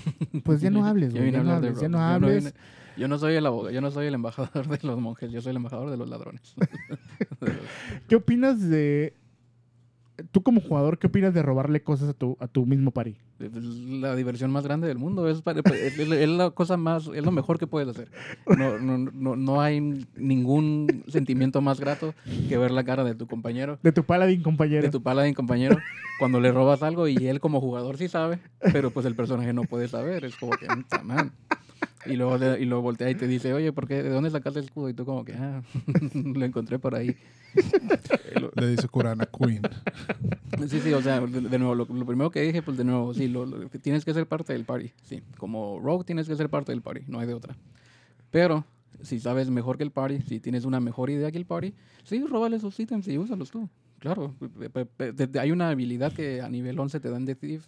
Pues ya no hables, Yo güey. vine Ya a no hables, ya no rogues. Yo no hables. vine- Yo no soy el abogado, yo no soy el embajador [LAUGHS] de los monjes, yo soy el embajador de los ladrones. [LAUGHS] ¿Qué opinas de... Tú como jugador, ¿qué opinas de robarle cosas a tu, a tu mismo? Es la diversión más grande del mundo, es, pa- es, es- es la cosa más, es lo mejor que puedes hacer. No, no, no, no hay ningún sentimiento más grato que ver la cara de tu compañero, De tu paladín, compañero. de tu paladín compañero, cuando le robas algo y él como jugador sí sabe, pero pues el personaje no puede saber, es como que, "Puta, man". Y luego, le- y luego voltea y te dice, oye, ¿por qué? ¿De dónde sacaste el escudo? Y tú como que, ah, [LAUGHS] lo encontré por ahí. Le dice Kurana Queen. Sí, sí, o sea, de, de nuevo, lo, lo primero que dije, pues de nuevo, sí, lo, lo- tienes que ser parte del party, sí. Como Rogue tienes que ser parte del party, no hay de otra. Pero, si sabes mejor que el party, si tienes una mejor idea que el party, sí, róbale esos ítems y úsalos tú. Claro, hay una habilidad que a nivel 11 te dan de Thief.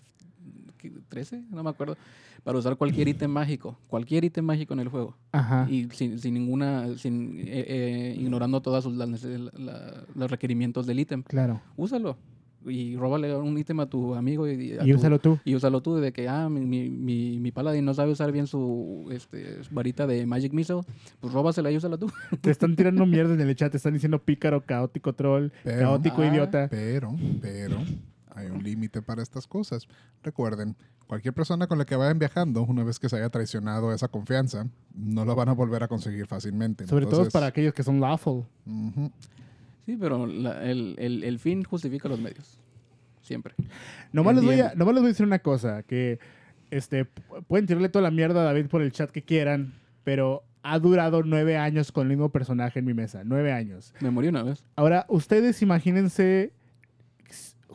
13, no me acuerdo, para usar cualquier ítem mágico, cualquier ítem mágico en el juego. Ajá. Y sin, sin ninguna, sin, eh, eh, ignorando todos la- los requerimientos del ítem Claro. úsalo. Y róbale un ítem a tu amigo y, a Y tu- úsalo tú. y úsalo tú de que, ah, mi, mi, mi, mi paladín no sabe usar bien su este, varita de Magic Missile, pues róbasela y úsala tú. [LAUGHS] Te están tirando mierda en el chat. Te están diciendo pícaro, caótico, troll, Pero- caótico, Ah. idiota. Pero, pero, hay un límite para estas cosas. Recuerden, cualquier persona con la que vayan viajando, una vez que se haya traicionado esa confianza, no la van a volver a conseguir fácilmente. Sobre todo para aquellos que son lawful. Sí, pero la- el, el, el fin justifica los medios. Siempre. Nomás les, voy a, Entiendo. nomás les voy a decir una cosa, que este, pu- pueden tirarle toda la mierda a David por el chat que quieran, pero ha durado nueve años con el mismo personaje en mi mesa. Nueve años. Me morí una vez. Ahora, ustedes imagínense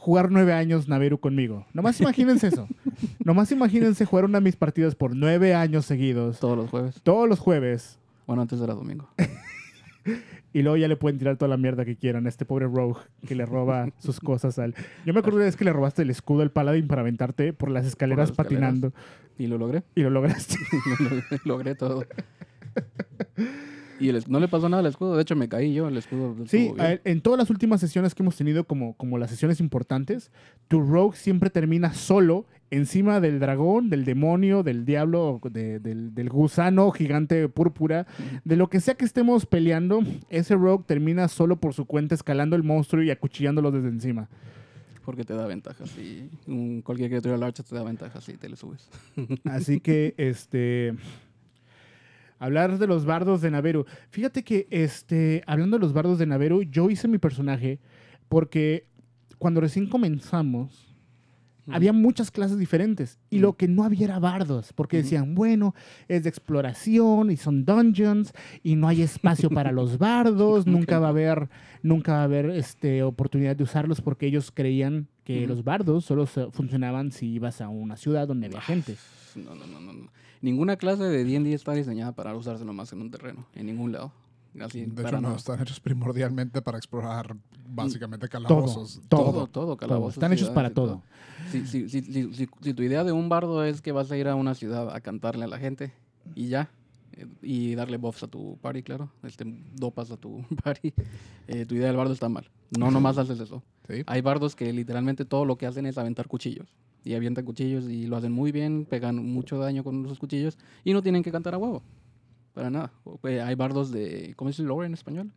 jugar nueve años Naveru conmigo. Nomás imagínense eso. [LAUGHS] Nomás imagínense jugar una de mis partidas por nueve años seguidos, Todos los jueves. todos los jueves, Bueno, antes era domingo. [LAUGHS] y luego ya le pueden tirar toda la mierda que quieran a este pobre Rogue que le roba [LAUGHS] sus cosas al... Yo me acuerdo una vez que le robaste el escudo al Paladín para aventarte por las escaleras, las escaleras. patinando Y lo logré. y lo lograste. Lo logré todo. Y el no le pasó nada al escudo. De hecho, me caí yo. El escudo. Sí, él- en todas las últimas sesiones que hemos tenido, como, como las sesiones importantes, tu rogue siempre termina solo encima del dragón, del demonio, del diablo, de- del, del gusano gigante púrpura, de lo que sea que estemos peleando, ese rogue termina solo por su cuenta escalando el monstruo y acuchillándolo desde encima. Porque te da ventajas. Y un- cualquier criatura large te da ventajas si te le subes. Así que, este. Hablar de los bardos de Naveru. Fíjate que, este, hablando de los bardos de Naveru, yo hice mi personaje porque cuando recién comenzamos, había muchas clases diferentes y lo que no había era bardos, porque decían, bueno, es de exploración y son dungeons y no hay espacio para [LAUGHS] los bardos, ¿Cómo nunca va a haber, nunca va a haber este, oportunidad de usarlos porque ellos creían que los bardos solo funcionaban si ibas a una ciudad donde había gente. No, no, no, no. Ninguna clase de D&D está diseñada para usarse nomás en un terreno. En ningún lado. Así, De hecho, no, nada. están hechos primordialmente para explorar básicamente calabozos. todo, Todo, todo, todo. calabozos, Están hechos para todo. Si, si, si, si, si- si tu idea de un bardo es que vas a ir a una ciudad a cantarle a la gente y ya, eh, y darle buffs a tu party, claro, este, dopas a tu [LAUGHS] party, eh, tu idea del bardo está mal. No nomás haces eso. Sí. Hay bardos que literalmente todo lo que hacen es aventar cuchillos. Y avientan cuchillos y lo hacen muy bien, pegan mucho daño con esos cuchillos y no tienen que cantar a huevo. Para nada. Eh, hay bardos de. ¿Cómo es lore en español?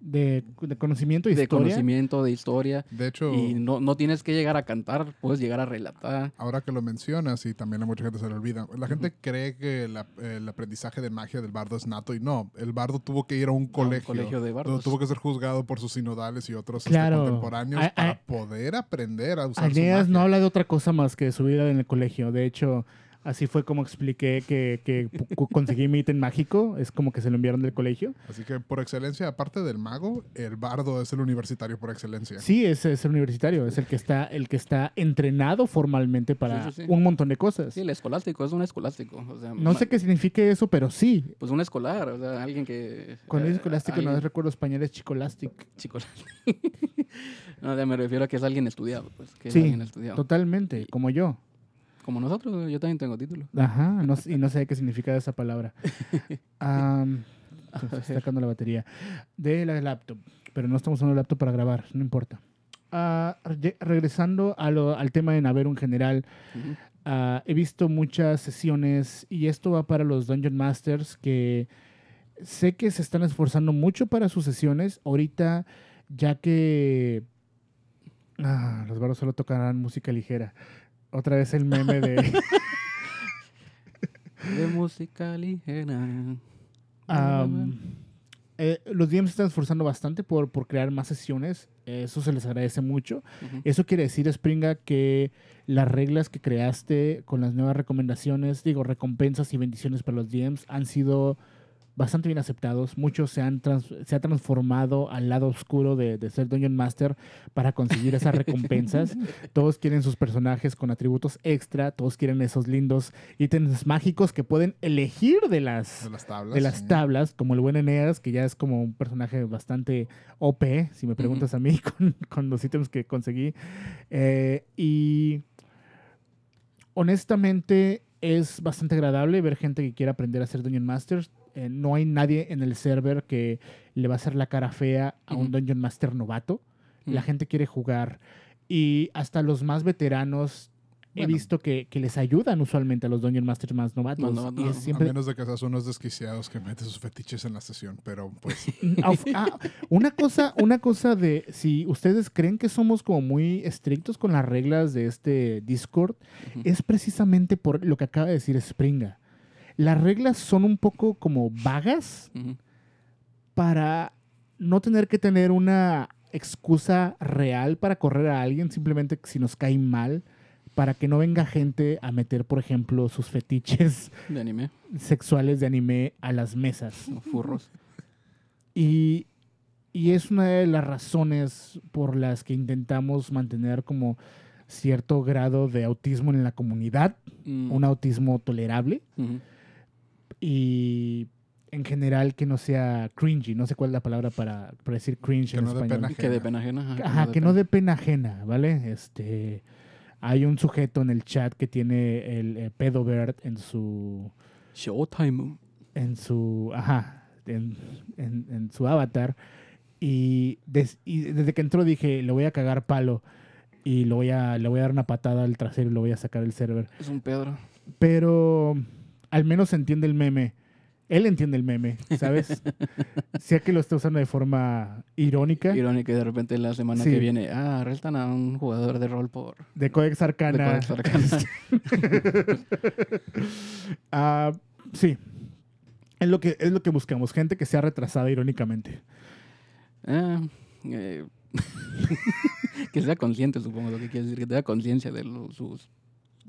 De, de conocimiento y de historia. conocimiento, de historia. De hecho, Y no, no tienes que llegar a cantar, puedes llegar a relatar. ahora que lo mencionas, y también a mucha gente se le olvida, la gente cree que la- el aprendizaje de magia del bardo es nato y no. El bardo tuvo que ir a un a un colegio. colegio de donde bardos. tuvo que ser juzgado por sus sinodales y otros este, contemporáneos A- a- para poder aprender a usar su no habla de otra cosa más que de su vida en el colegio. De hecho, así fue como expliqué que, que conseguí mi ítem mágico. Es como que se lo enviaron del colegio. Así que por excelencia, aparte del mago, el bardo es el universitario por excelencia. Sí, es, es el universitario. Es el que está, el que está entrenado formalmente para Sí, sí, sí. un montón de cosas. Sí, el escolástico, es un escolástico. O sea, No sé qué signifique eso, pero sí. Pues un escolar, o sea, alguien que... Cuando eh, es escolástico, no alguien- recuerdo español, es chicolastic. Chicolas. [LAUGHS] no, me refiero a que es alguien estudiado, pues. Que es Sí, alguien estudiado. Totalmente, como yo. Como nosotros, yo también tengo título. Ajá, no y no sé qué significa esa palabra. [LAUGHS] Me está sacando la batería de la laptop, pero no estamos usando la laptop para grabar, no importa. Ah, re- regresando a lo- al tema de Naveru en general, Ujú. ah, he visto muchas sesiones y esto va para los Dungeon Masters que sé que se están esforzando mucho para sus sesiones. Ahorita, ya que ah, los barros solo tocarán música ligera. Otra vez el meme de... [LAUGHS] De música ligera. Eh, los DMs se están esforzando bastante por, por crear más sesiones. Eso se les agradece mucho. Eso quiere decir, Springa, que las reglas que creaste con las nuevas recomendaciones, digo, recompensas y bendiciones para los DMs han sido bastante bien aceptados. Muchos se han trans- se ha transformado al lado oscuro de, de ser Dungeon Master para conseguir esas recompensas. [LAUGHS] todos quieren sus personajes con atributos extra, todos quieren esos lindos ítems mágicos que pueden elegir de las De las tablas. de las sí. tablas, como el buen Eneas, que ya es como un personaje bastante OP, si me preguntas a mí, [LAUGHS] con, con los ítems que conseguí. Eh, y honestamente es bastante agradable ver gente que quiere aprender a ser Dungeon Masters. Eh, no hay nadie en el server que le va a hacer la cara fea a un. Dungeon Master novato. La gente quiere jugar. Y hasta los más veteranos he visto que, que les ayudan usualmente a los Dungeon Masters más novatos. No, no, y no. es A siempre, A menos de que seas unos desquiciados que meten sus fetiches en la sesión, pero pues [LAUGHS] Auf- ah, una cosa, una cosa de si ustedes creen que somos como muy estrictos con las reglas de este Discord, es precisamente por lo que acaba de decir Springa. Las reglas son un poco como vagas para no tener que tener una excusa real para correr a alguien, simplemente si nos cae mal, para que no venga gente a meter, por ejemplo, sus fetiches De anime, sexuales de anime a las mesas. o furros. Y, y es una de las razones por las que intentamos mantener como cierto grado de autismo en la comunidad, Mm. un autismo tolerable. Y en general que no sea cringy, no sé cuál es la palabra para, para decir cringe Que en no español. pena Que de pena ajena. ajá, Ajá, que no pena. dé pena ajena, ¿vale? Este, hay un sujeto en el chat que tiene el eh, pedobert en su Showtime. en su ajá en, en- en su avatar y, des- y desde que entró dije le voy a cagar palo y lo voy a le voy a dar una patada al trasero y lo voy a sacar del server Es un Pedro. pero al menos entiende el meme él entiende el meme sabes [LAUGHS] sea que lo está usando de forma irónica Irónica y de repente la semana Sí. que viene, ah, arrestan a un jugador de rol por... de Codex de Arcana Codex Arcana. [LAUGHS] [LAUGHS] Ah, sí es lo que es lo que buscamos gente que sea retrasada irónicamente Ah, eh, que sea consciente, supongo, lo que quiere decir, que tenga conciencia de los, sus,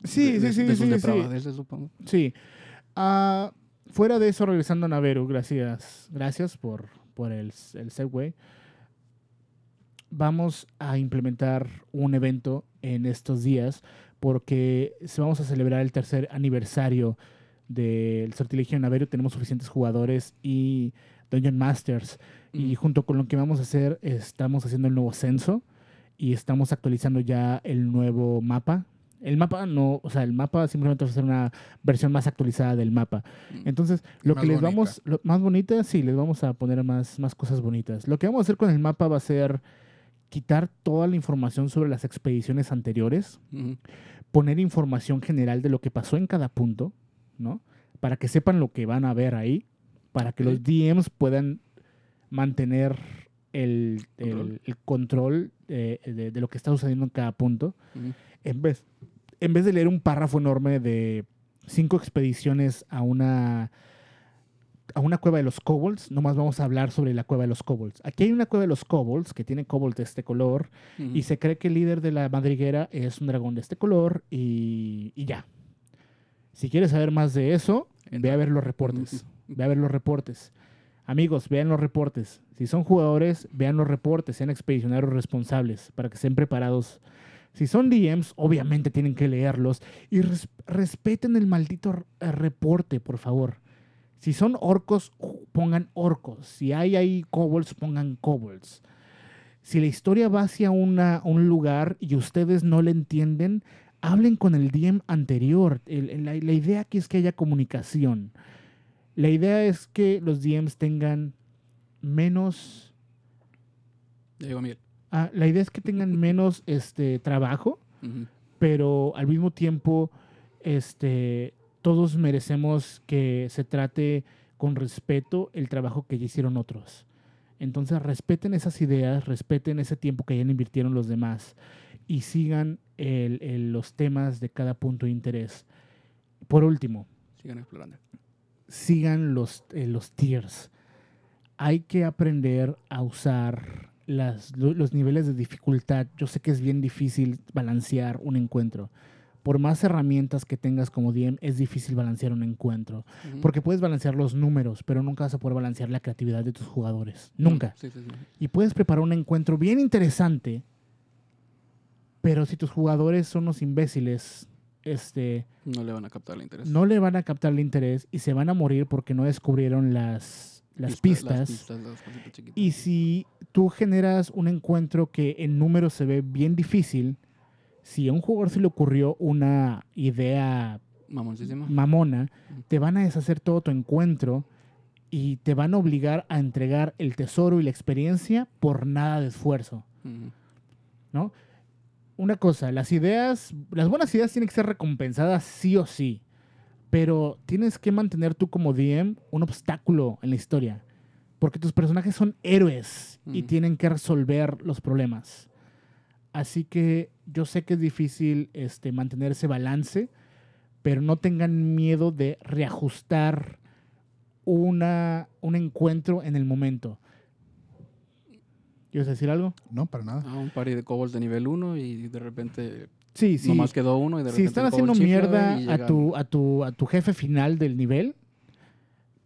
sí de, sí de- sí de sus sí, sí. supongo. Sí. Ah, fuera de eso, regresando a Naveru, gracias, gracias por, por el, el segue. Vamos a implementar un evento en estos días porque vamos a celebrar el tercer aniversario del sortilegio de Naveru. Tenemos suficientes jugadores y Dungeon Masters. Y Ujú. junto con lo que vamos a hacer, estamos haciendo el nuevo censo y estamos actualizando ya el nuevo mapa. El mapa no, o sea, el mapa simplemente va a ser una versión más actualizada del mapa. Mm. Entonces, lo Más que les bonita. vamos, lo- más bonita, sí, les vamos a poner más, más cosas bonitas. Lo que vamos a hacer con el mapa va a ser quitar toda la información sobre las expediciones anteriores, poner información general de lo que pasó en cada punto, ¿no? Para que sepan lo que van a ver ahí, para que los DMs puedan mantener el, el- Control. el control eh, de, de lo que está sucediendo en cada punto, en vez, en vez de leer un párrafo enorme de cinco expediciones a una, a una cueva de los kobolds, nomás vamos a hablar sobre la cueva de los kobolds. Aquí hay una cueva de los kobolds que tiene kobolds de este color y se cree que el líder de la madriguera es un dragón de este color y, y ya. Si quieres saber más de eso, ve a ver los reportes. Ve a ver los reportes. Amigos, vean los reportes. Si son jugadores, vean los reportes, sean expedicionarios responsables para que estén preparados. Si son DMs, obviamente tienen que leerlos y res- respeten el maldito eh, reporte, por favor. Si son orcos, pongan orcos. Si hay ahí kobolds, pongan kobolds. Si la historia va hacia una- un lugar y ustedes no le entienden, hablen con el DM anterior. La, la idea aquí es que haya comunicación. La idea es que los DMs tengan menos. Ya llegó Miguel. Ah, la idea es que tengan menos este, trabajo, pero al mismo tiempo, este, todos merecemos que se trate con respeto el trabajo que ya hicieron otros. Entonces, respeten esas ideas, respeten ese tiempo que ya invirtieron los demás y sigan el- el- los temas de cada punto de interés. Por último, Sigan explorando. sigan los, eh, los tiers. Hay que aprender a usar las, los niveles de dificultad. Yo sé que es bien difícil balancear un encuentro. Por más herramientas que tengas como DM, es difícil balancear un encuentro. Porque puedes balancear los números, pero nunca vas a poder balancear la creatividad de tus jugadores. Nunca. Sí, sí, sí. Y puedes preparar un encuentro bien interesante, pero si tus jugadores son unos imbéciles, este, No le van a captar el interés. no le van a captar el interés y se van a morir porque no descubrieron las, las pistas. Las pistas, las cositas chiquitas. Y si tú generas un encuentro que en números se ve bien difícil, si a un jugador se le ocurrió una idea mamona, te van a deshacer todo tu encuentro y te van a obligar a entregar el tesoro y la experiencia por nada de esfuerzo. ¿no? Una cosa, las ideas, las buenas ideas tienen que ser recompensadas sí o sí, pero tienes que mantener tú como DM un obstáculo en la historia, porque tus personajes son héroes y tienen que resolver los problemas. Así que yo sé que es difícil este, mantener ese balance, pero no tengan miedo de reajustar una, un encuentro en el momento. ¿Quieres decir algo? No, para nada. Ah, un party de kobolds de nivel 1 y de repente Sí, sí. nomás quedó uno y de si repente están haciendo mierda a tu, a, tu, a tu jefe final del nivel,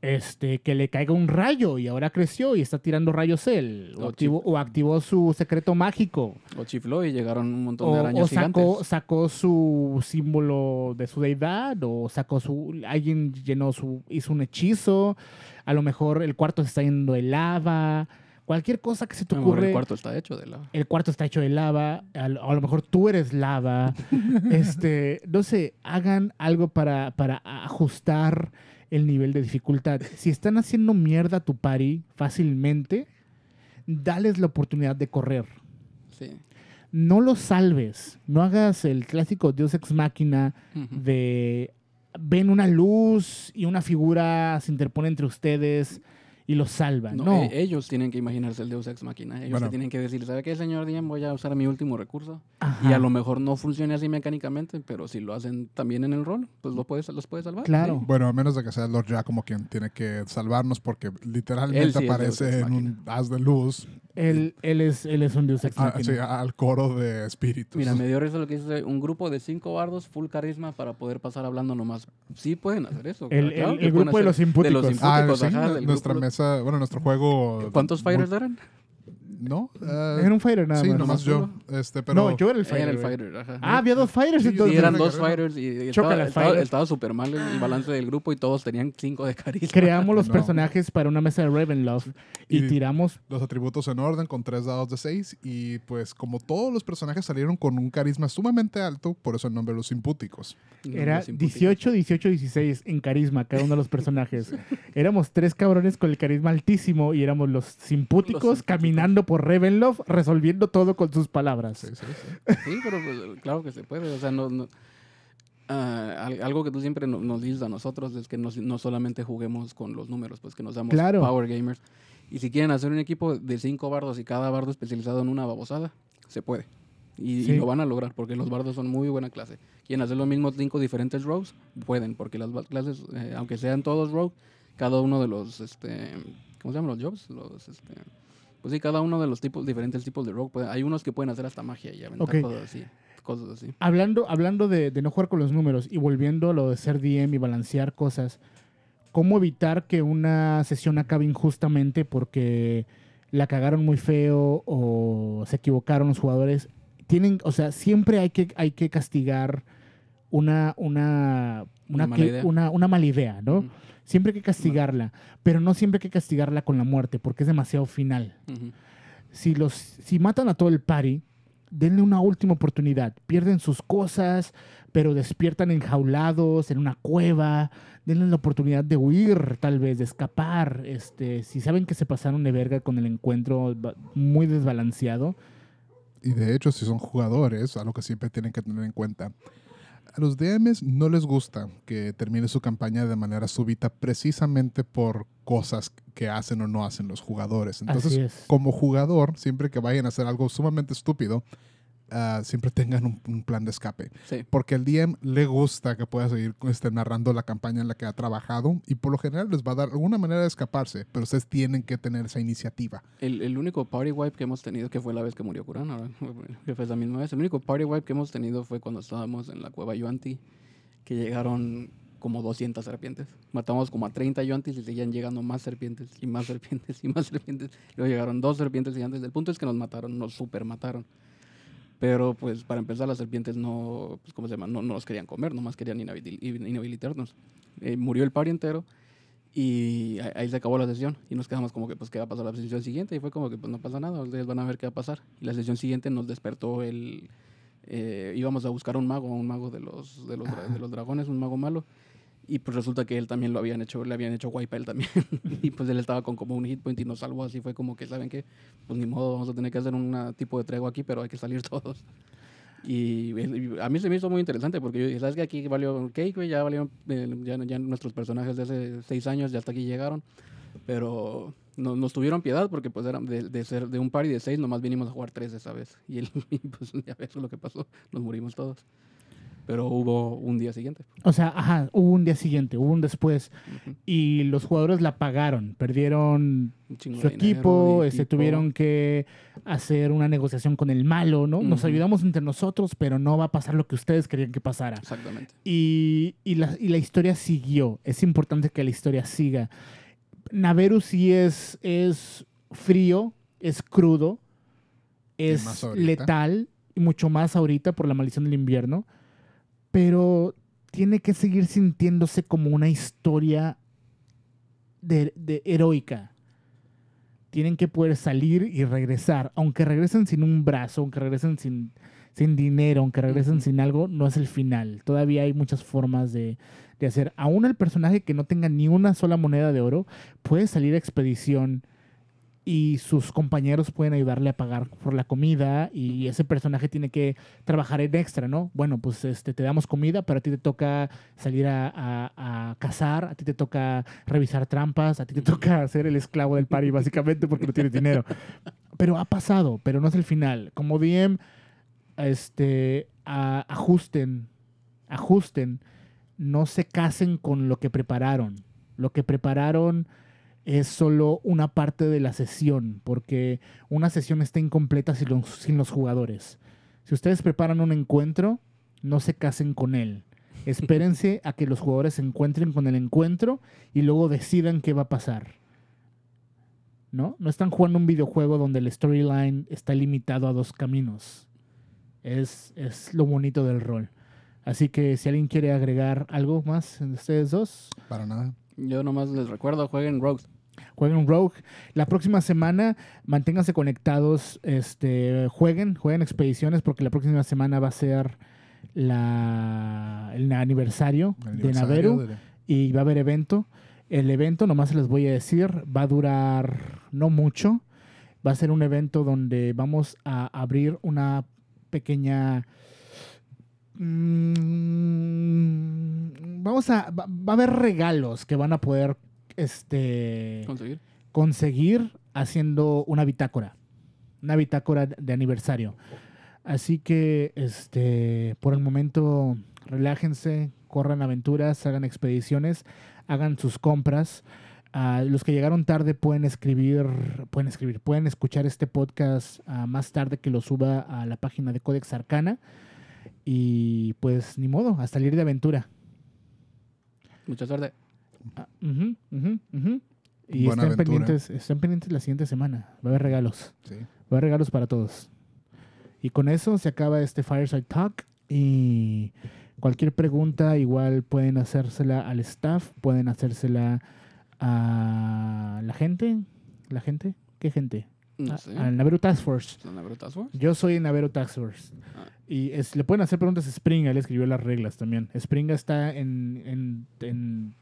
este, que le caiga un rayo y ahora creció y está tirando rayos él. O, O activó, o activó su secreto mágico. O chifló y llegaron un montón O, de o arañas sacó, gigantes. sacó su símbolo de su deidad. O sacó su. Alguien llenó su. hizo un hechizo. A lo mejor el cuarto se está yendo de lava. Cualquier cosa que se te A lo mejor ocurre. el cuarto está hecho de lava. el cuarto está hecho de lava, a lo, a lo mejor tú eres lava, [LAUGHS] este, no sé, hagan algo para, para ajustar el nivel de dificultad. Si están haciendo mierda a tu party fácilmente, dales la oportunidad de correr. Sí. No los salves, no hagas el clásico Deus Ex Máquina de ven una luz y una figura se interpone entre ustedes y los salva. No, No, e- ellos tienen que imaginarse el Deus Ex Machina. Ellos Bueno. te tienen que decir, ¿sabe qué, señor Diem? Voy a usar mi último recurso. Ajá. Y a lo mejor no funcione así mecánicamente, pero si lo hacen también en el rol, pues lo puedes, los puedes salvar. Claro. sí. Bueno, a menos de que sea Lord Ya como quien tiene que salvarnos porque literalmente sí aparece en un haz de luz Él, él, es, él es un Deus Ex a- Machina. sí, al coro de espíritus. Mira, me dio risa lo que dice un grupo de cinco bardos full carisma para poder pasar hablando nomás. Sí pueden hacer eso. El- claro el- el grupo de los impúticos. De los Ah, impúticos, sí, ajá, del nuestra grupo- mesa, bueno, nuestro juego. ¿Cuántos muy- fighters eran? No, eh, Era un fighter nada sí, más. nomás yo. Este, pero no, yo era el fighter. Era el fighter, ajá. Ah, había dos fighters Sí, entonces. Sí, eran dos fighters y, estaba, estaba, fighter. estaba súper mal el, el balance del grupo y todos tenían cinco de carisma. Creamos los [LAUGHS] No. personajes para una mesa de Ravenloft y, Y- tiramos. los atributos en orden con tres dados de seis. Y pues, como todos los personajes salieron con un carisma sumamente alto, por eso el nombre de los impúticos. Era Los impúticos. 18, 18, 16 en carisma cada uno de los personajes. [LAUGHS] éramos tres cabrones con el carisma altísimo y éramos los simpúticos Los simpúticos. caminando por Ravenloft resolviendo todo con sus palabras. Sí, sí, sí. Sí, pero pues, claro que se puede. O sea, no, no- Ah, al- algo que tú siempre no- nos dices a nosotros es que no, no solamente juguemos con los números, pues que nos damos Claro. power gamers. Y si quieren hacer un equipo de cinco bardos y cada bardo especializado en una babosada, se puede. Y, lo van a lograr porque los bardos son muy buena clase. Quieren hacer lo mismo cinco diferentes rogues, pueden, porque las clases, eh, aunque sean todos rogue, cada uno de los, este, ¿cómo se llaman los jobs? Los, este, pues sí, cada uno de los tipos, diferentes tipos de rogue. puede- hay unos que pueden hacer hasta magia y aventar Ok. cosas así. Cosas así. Hablando, hablando de, de no jugar con los números y volviendo a lo de ser DM y balancear cosas, ¿cómo evitar que una sesión acabe injustamente porque la cagaron muy feo o se equivocaron los jugadores? Tienen, o sea, siempre hay que, hay que castigar una, una, una, Una mala que- idea. una, una mala idea, ¿no? Siempre hay que castigarla, pero no siempre hay que castigarla con la muerte porque es demasiado final. Si los si matan a todo el party, denle una última oportunidad. Pierden sus cosas, pero despiertan enjaulados en una cueva. Denle la oportunidad de huir, tal vez, de escapar. Este, si saben que se pasaron de verga con el encuentro muy desbalanceado, Y de hecho, si son jugadores, algo que siempre tienen que tener en cuenta, a los DMs no les gusta que termine su campaña de manera súbita precisamente por cosas que hacen o no hacen los jugadores. Entonces, como jugador, siempre que vayan a hacer algo sumamente estúpido, ah, siempre tengan un, un plan de escape. Sí. Porque al DM le gusta que pueda seguir este, narrando la campaña en la que ha trabajado y por lo general les va a dar alguna manera de escaparse, pero ustedes tienen que tener esa iniciativa. El, el único party wipe que hemos tenido, que fue la vez que murió Kuran, ahora, [LAUGHS] que fue misma vez, el único party wipe que hemos tenido fue cuando estábamos en la cueva Yuanti, que llegaron como 200 serpientes. Matamos como a 30 Yuantis y seguían llegando más serpientes y más [LAUGHS] serpientes y más serpientes. Luego llegaron dos serpientes gigantes. El punto es que nos mataron, nos super mataron. Pero pues para empezar las serpientes no, pues, ¿cómo se llama? No, no nos querían comer, nomás querían inhabil- inhabilitarnos. Eh, murió el party entero y ahí- se acabó la sesión y nos quedamos como que pues qué va a pasar la sesión siguiente y fue como que pues no pasa nada, ustedes van a ver qué va a pasar. Y la sesión siguiente nos despertó el eh, íbamos a buscar un mago, un mago de los de los, de los dragones, un mago malo. Y pues resulta que él también lo habían hecho, le habían hecho wipe a él también. [LAUGHS] y pues él estaba con como un hit point y nos salvó. Así fue como que, ¿saben qué? Pues ni modo, vamos a tener que hacer un tipo de tregua aquí, pero hay que salir [LAUGHS] todos. Y y a mí se me hizo muy interesante porque yo ¿sabes que Aquí valió cake, ya valió, eh, ya, ya nuestros personajes de hace seis años ya hasta aquí llegaron. Pero no- nos tuvieron piedad porque pues eran de, de ser de un party de seis, nomás vinimos a jugar tres esa vez. Y, el, [LAUGHS] y, pues ya ves lo que pasó, nos morimos todos. Pero hubo un día siguiente. O sea, ajá, hubo un día siguiente, hubo un después y los jugadores la pagaron, perdieron su equipo, este, equipo. tuvieron que hacer una negociación con el malo, ¿no? Nos ayudamos entre nosotros, pero no va a pasar lo que ustedes querían que pasara. Exactamente. Y, y la, y la historia siguió. Es importante que la historia siga. Naveru sí es, es frío, es crudo, es letal, y mucho más ahorita por la maldición del invierno, pero tiene que seguir sintiéndose como una historia de, de heroica. Tienen que poder salir y regresar, aunque regresen sin un brazo, aunque regresen sin, sin dinero, aunque regresen sin algo, no es el final. Todavía hay muchas formas de, de hacer. Aún el personaje que no tenga ni una sola moneda de oro puede salir a expedición y sus compañeros pueden ayudarle a pagar por la comida y ese personaje tiene que trabajar en extra, ¿no? Bueno, pues este, te damos comida, pero a ti te toca salir a, cazar, a ti te toca revisar trampas, a ti te [LAUGHS] toca ser el esclavo del party básicamente porque no tienes dinero. Pero ha pasado, pero no es el final. Como DM, este, ajusten, ajusten, no se casen con lo que prepararon. Lo que prepararon es solo una parte de la sesión, porque una sesión está incompleta sin los, sin los jugadores. Si ustedes preparan un encuentro, no se casen con él. [LAUGHS] Espérense a que los jugadores se encuentren con el encuentro y luego decidan qué va a pasar. ¿No? No están jugando un videojuego donde el storyline está limitado a dos caminos. Es, es lo bonito del rol. Así que si alguien quiere agregar algo más en ustedes dos, Para nada. Yo nomás les recuerdo, jueguen Rogues. Jueguen Rogue. La próxima semana manténganse conectados, este, jueguen, jueguen expediciones porque la próxima semana va a ser la, el aniversario, El de Naveru de- y va a haber evento. El evento, nomás se les voy a decir, va a durar no mucho. Va a ser un evento donde vamos a abrir una pequeña mm, vamos a. Va, va a haber regalos que van a poder este, Conseguir. conseguir haciendo una bitácora. Una bitácora de aniversario. Así que, este, por el momento, relájense, corran aventuras, hagan expediciones, hagan sus compras. Ah, los que llegaron tarde pueden escribir, pueden escribir, pueden escuchar este podcast ah, más tarde que lo suba a la página de Codex Arcana. Y pues ni modo, a salir de aventura. Mucha suerte. Ujú, ujú, ujú. Y Buena estén aventura. pendientes, estén pendientes la siguiente semana. Va a haber regalos. Sí. Va a haber regalos para todos. Y con eso se acaba este Fireside Talk. Y cualquier pregunta, igual pueden hacérsela al staff, pueden hacérsela a la gente. ¿La gente? ¿Qué gente? No A- sé. Al Naveru Task Force. Yo soy en Naveru Task Force. Ah. Y es- le pueden hacer preguntas a Springa, él escribió las reglas también. Springa está en, en, en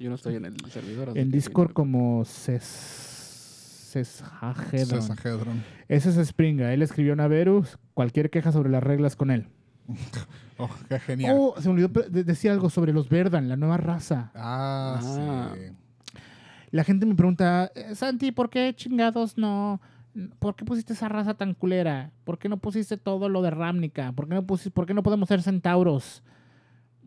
Yo no estoy en el servidor. en Discord como Ces... Cesahedron. Sesahedron. Ese es Springa. Él escribió Naveru. Cualquier queja sobre las reglas con él. [LAUGHS] Oh, qué genial. Oh, se me olvidó de- decir algo sobre los Verdan, la nueva raza. Ah, Ah. sí. La gente me pregunta, "Eh, Santi, ¿por qué chingados no? ¿Por qué pusiste esa raza tan culera? ¿Por qué no pusiste todo lo de Ramnica? ¿Por qué no, pusiste, ¿por qué no podemos ser centauros?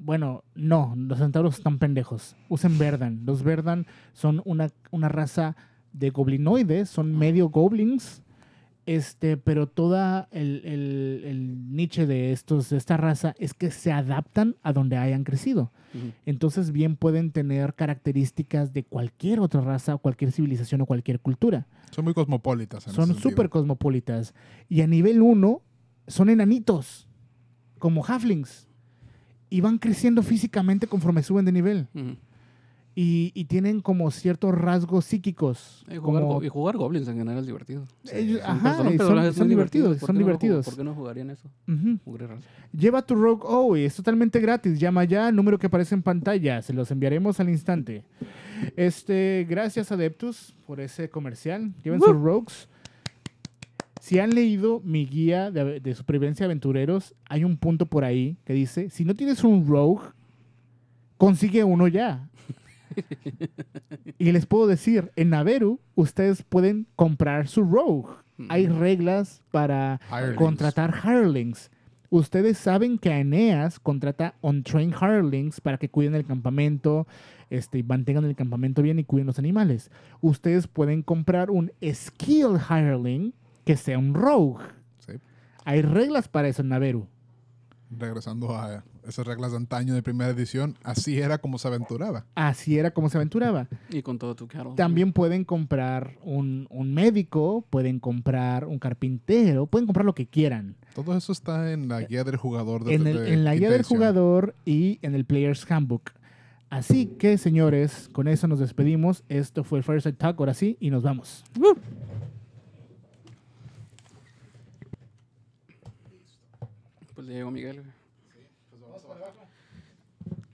Bueno, no, los centauros están pendejos. Usen Verdan. Los Verdan son una, una raza de goblinoides, son medio goblins. Este, pero toda el, el, el niche de estos, de esta raza, es que se adaptan a donde hayan crecido. Entonces bien pueden tener características de cualquier otra raza, o cualquier civilización o cualquier cultura. Son muy cosmopolitas. en Son súper cosmopolitas. Y a nivel 1 son enanitos, como halflings. Y van creciendo físicamente conforme suben de nivel. Y, y tienen como ciertos rasgos psíquicos. Y jugar, como- go- y jugar goblins en general es divertido. ellos- Sí. ajá, Son son, divertidos, ¿Por son divertidos. ¿Por qué no jugarían eso? Jugar raza. Lleva tu Rogue O y es totalmente gratis. Llama ya al número que aparece en pantalla. Se los enviaremos al instante. Este, gracias Adeptus por ese comercial. Lleven sus Rogues. Si han leído mi guía de, supervivencia de aventureros, hay un punto por ahí que dice, si no tienes un Rogue, consigue uno ya. [LAUGHS] y les puedo decir, en Naveru ustedes pueden comprar su Rogue. Hay reglas para Hirelings. contratar hirelings. Ustedes saben que Aeneas contrata on-train hirelings para que cuiden el campamento, este, y mantengan el campamento bien y cuiden los animales. Ustedes pueden comprar un skill hireling que sea un rogue. Sí. Hay reglas para eso en Naveru. Regresando a esas reglas de antaño de primera edición, así era como se aventuraba. Así era como se aventuraba. Y con todo tu cattle. También pueden comprar un, un médico, pueden comprar un carpintero, pueden comprar lo que quieran. Todo eso está en la guía del jugador. De, en, el- de en la guía del jugador y en el Player's Handbook. Así que, señores, con eso nos despedimos. Esto fue el Fireside Talk, ahora sí, y nos vamos. Le llegó Miguel. güey.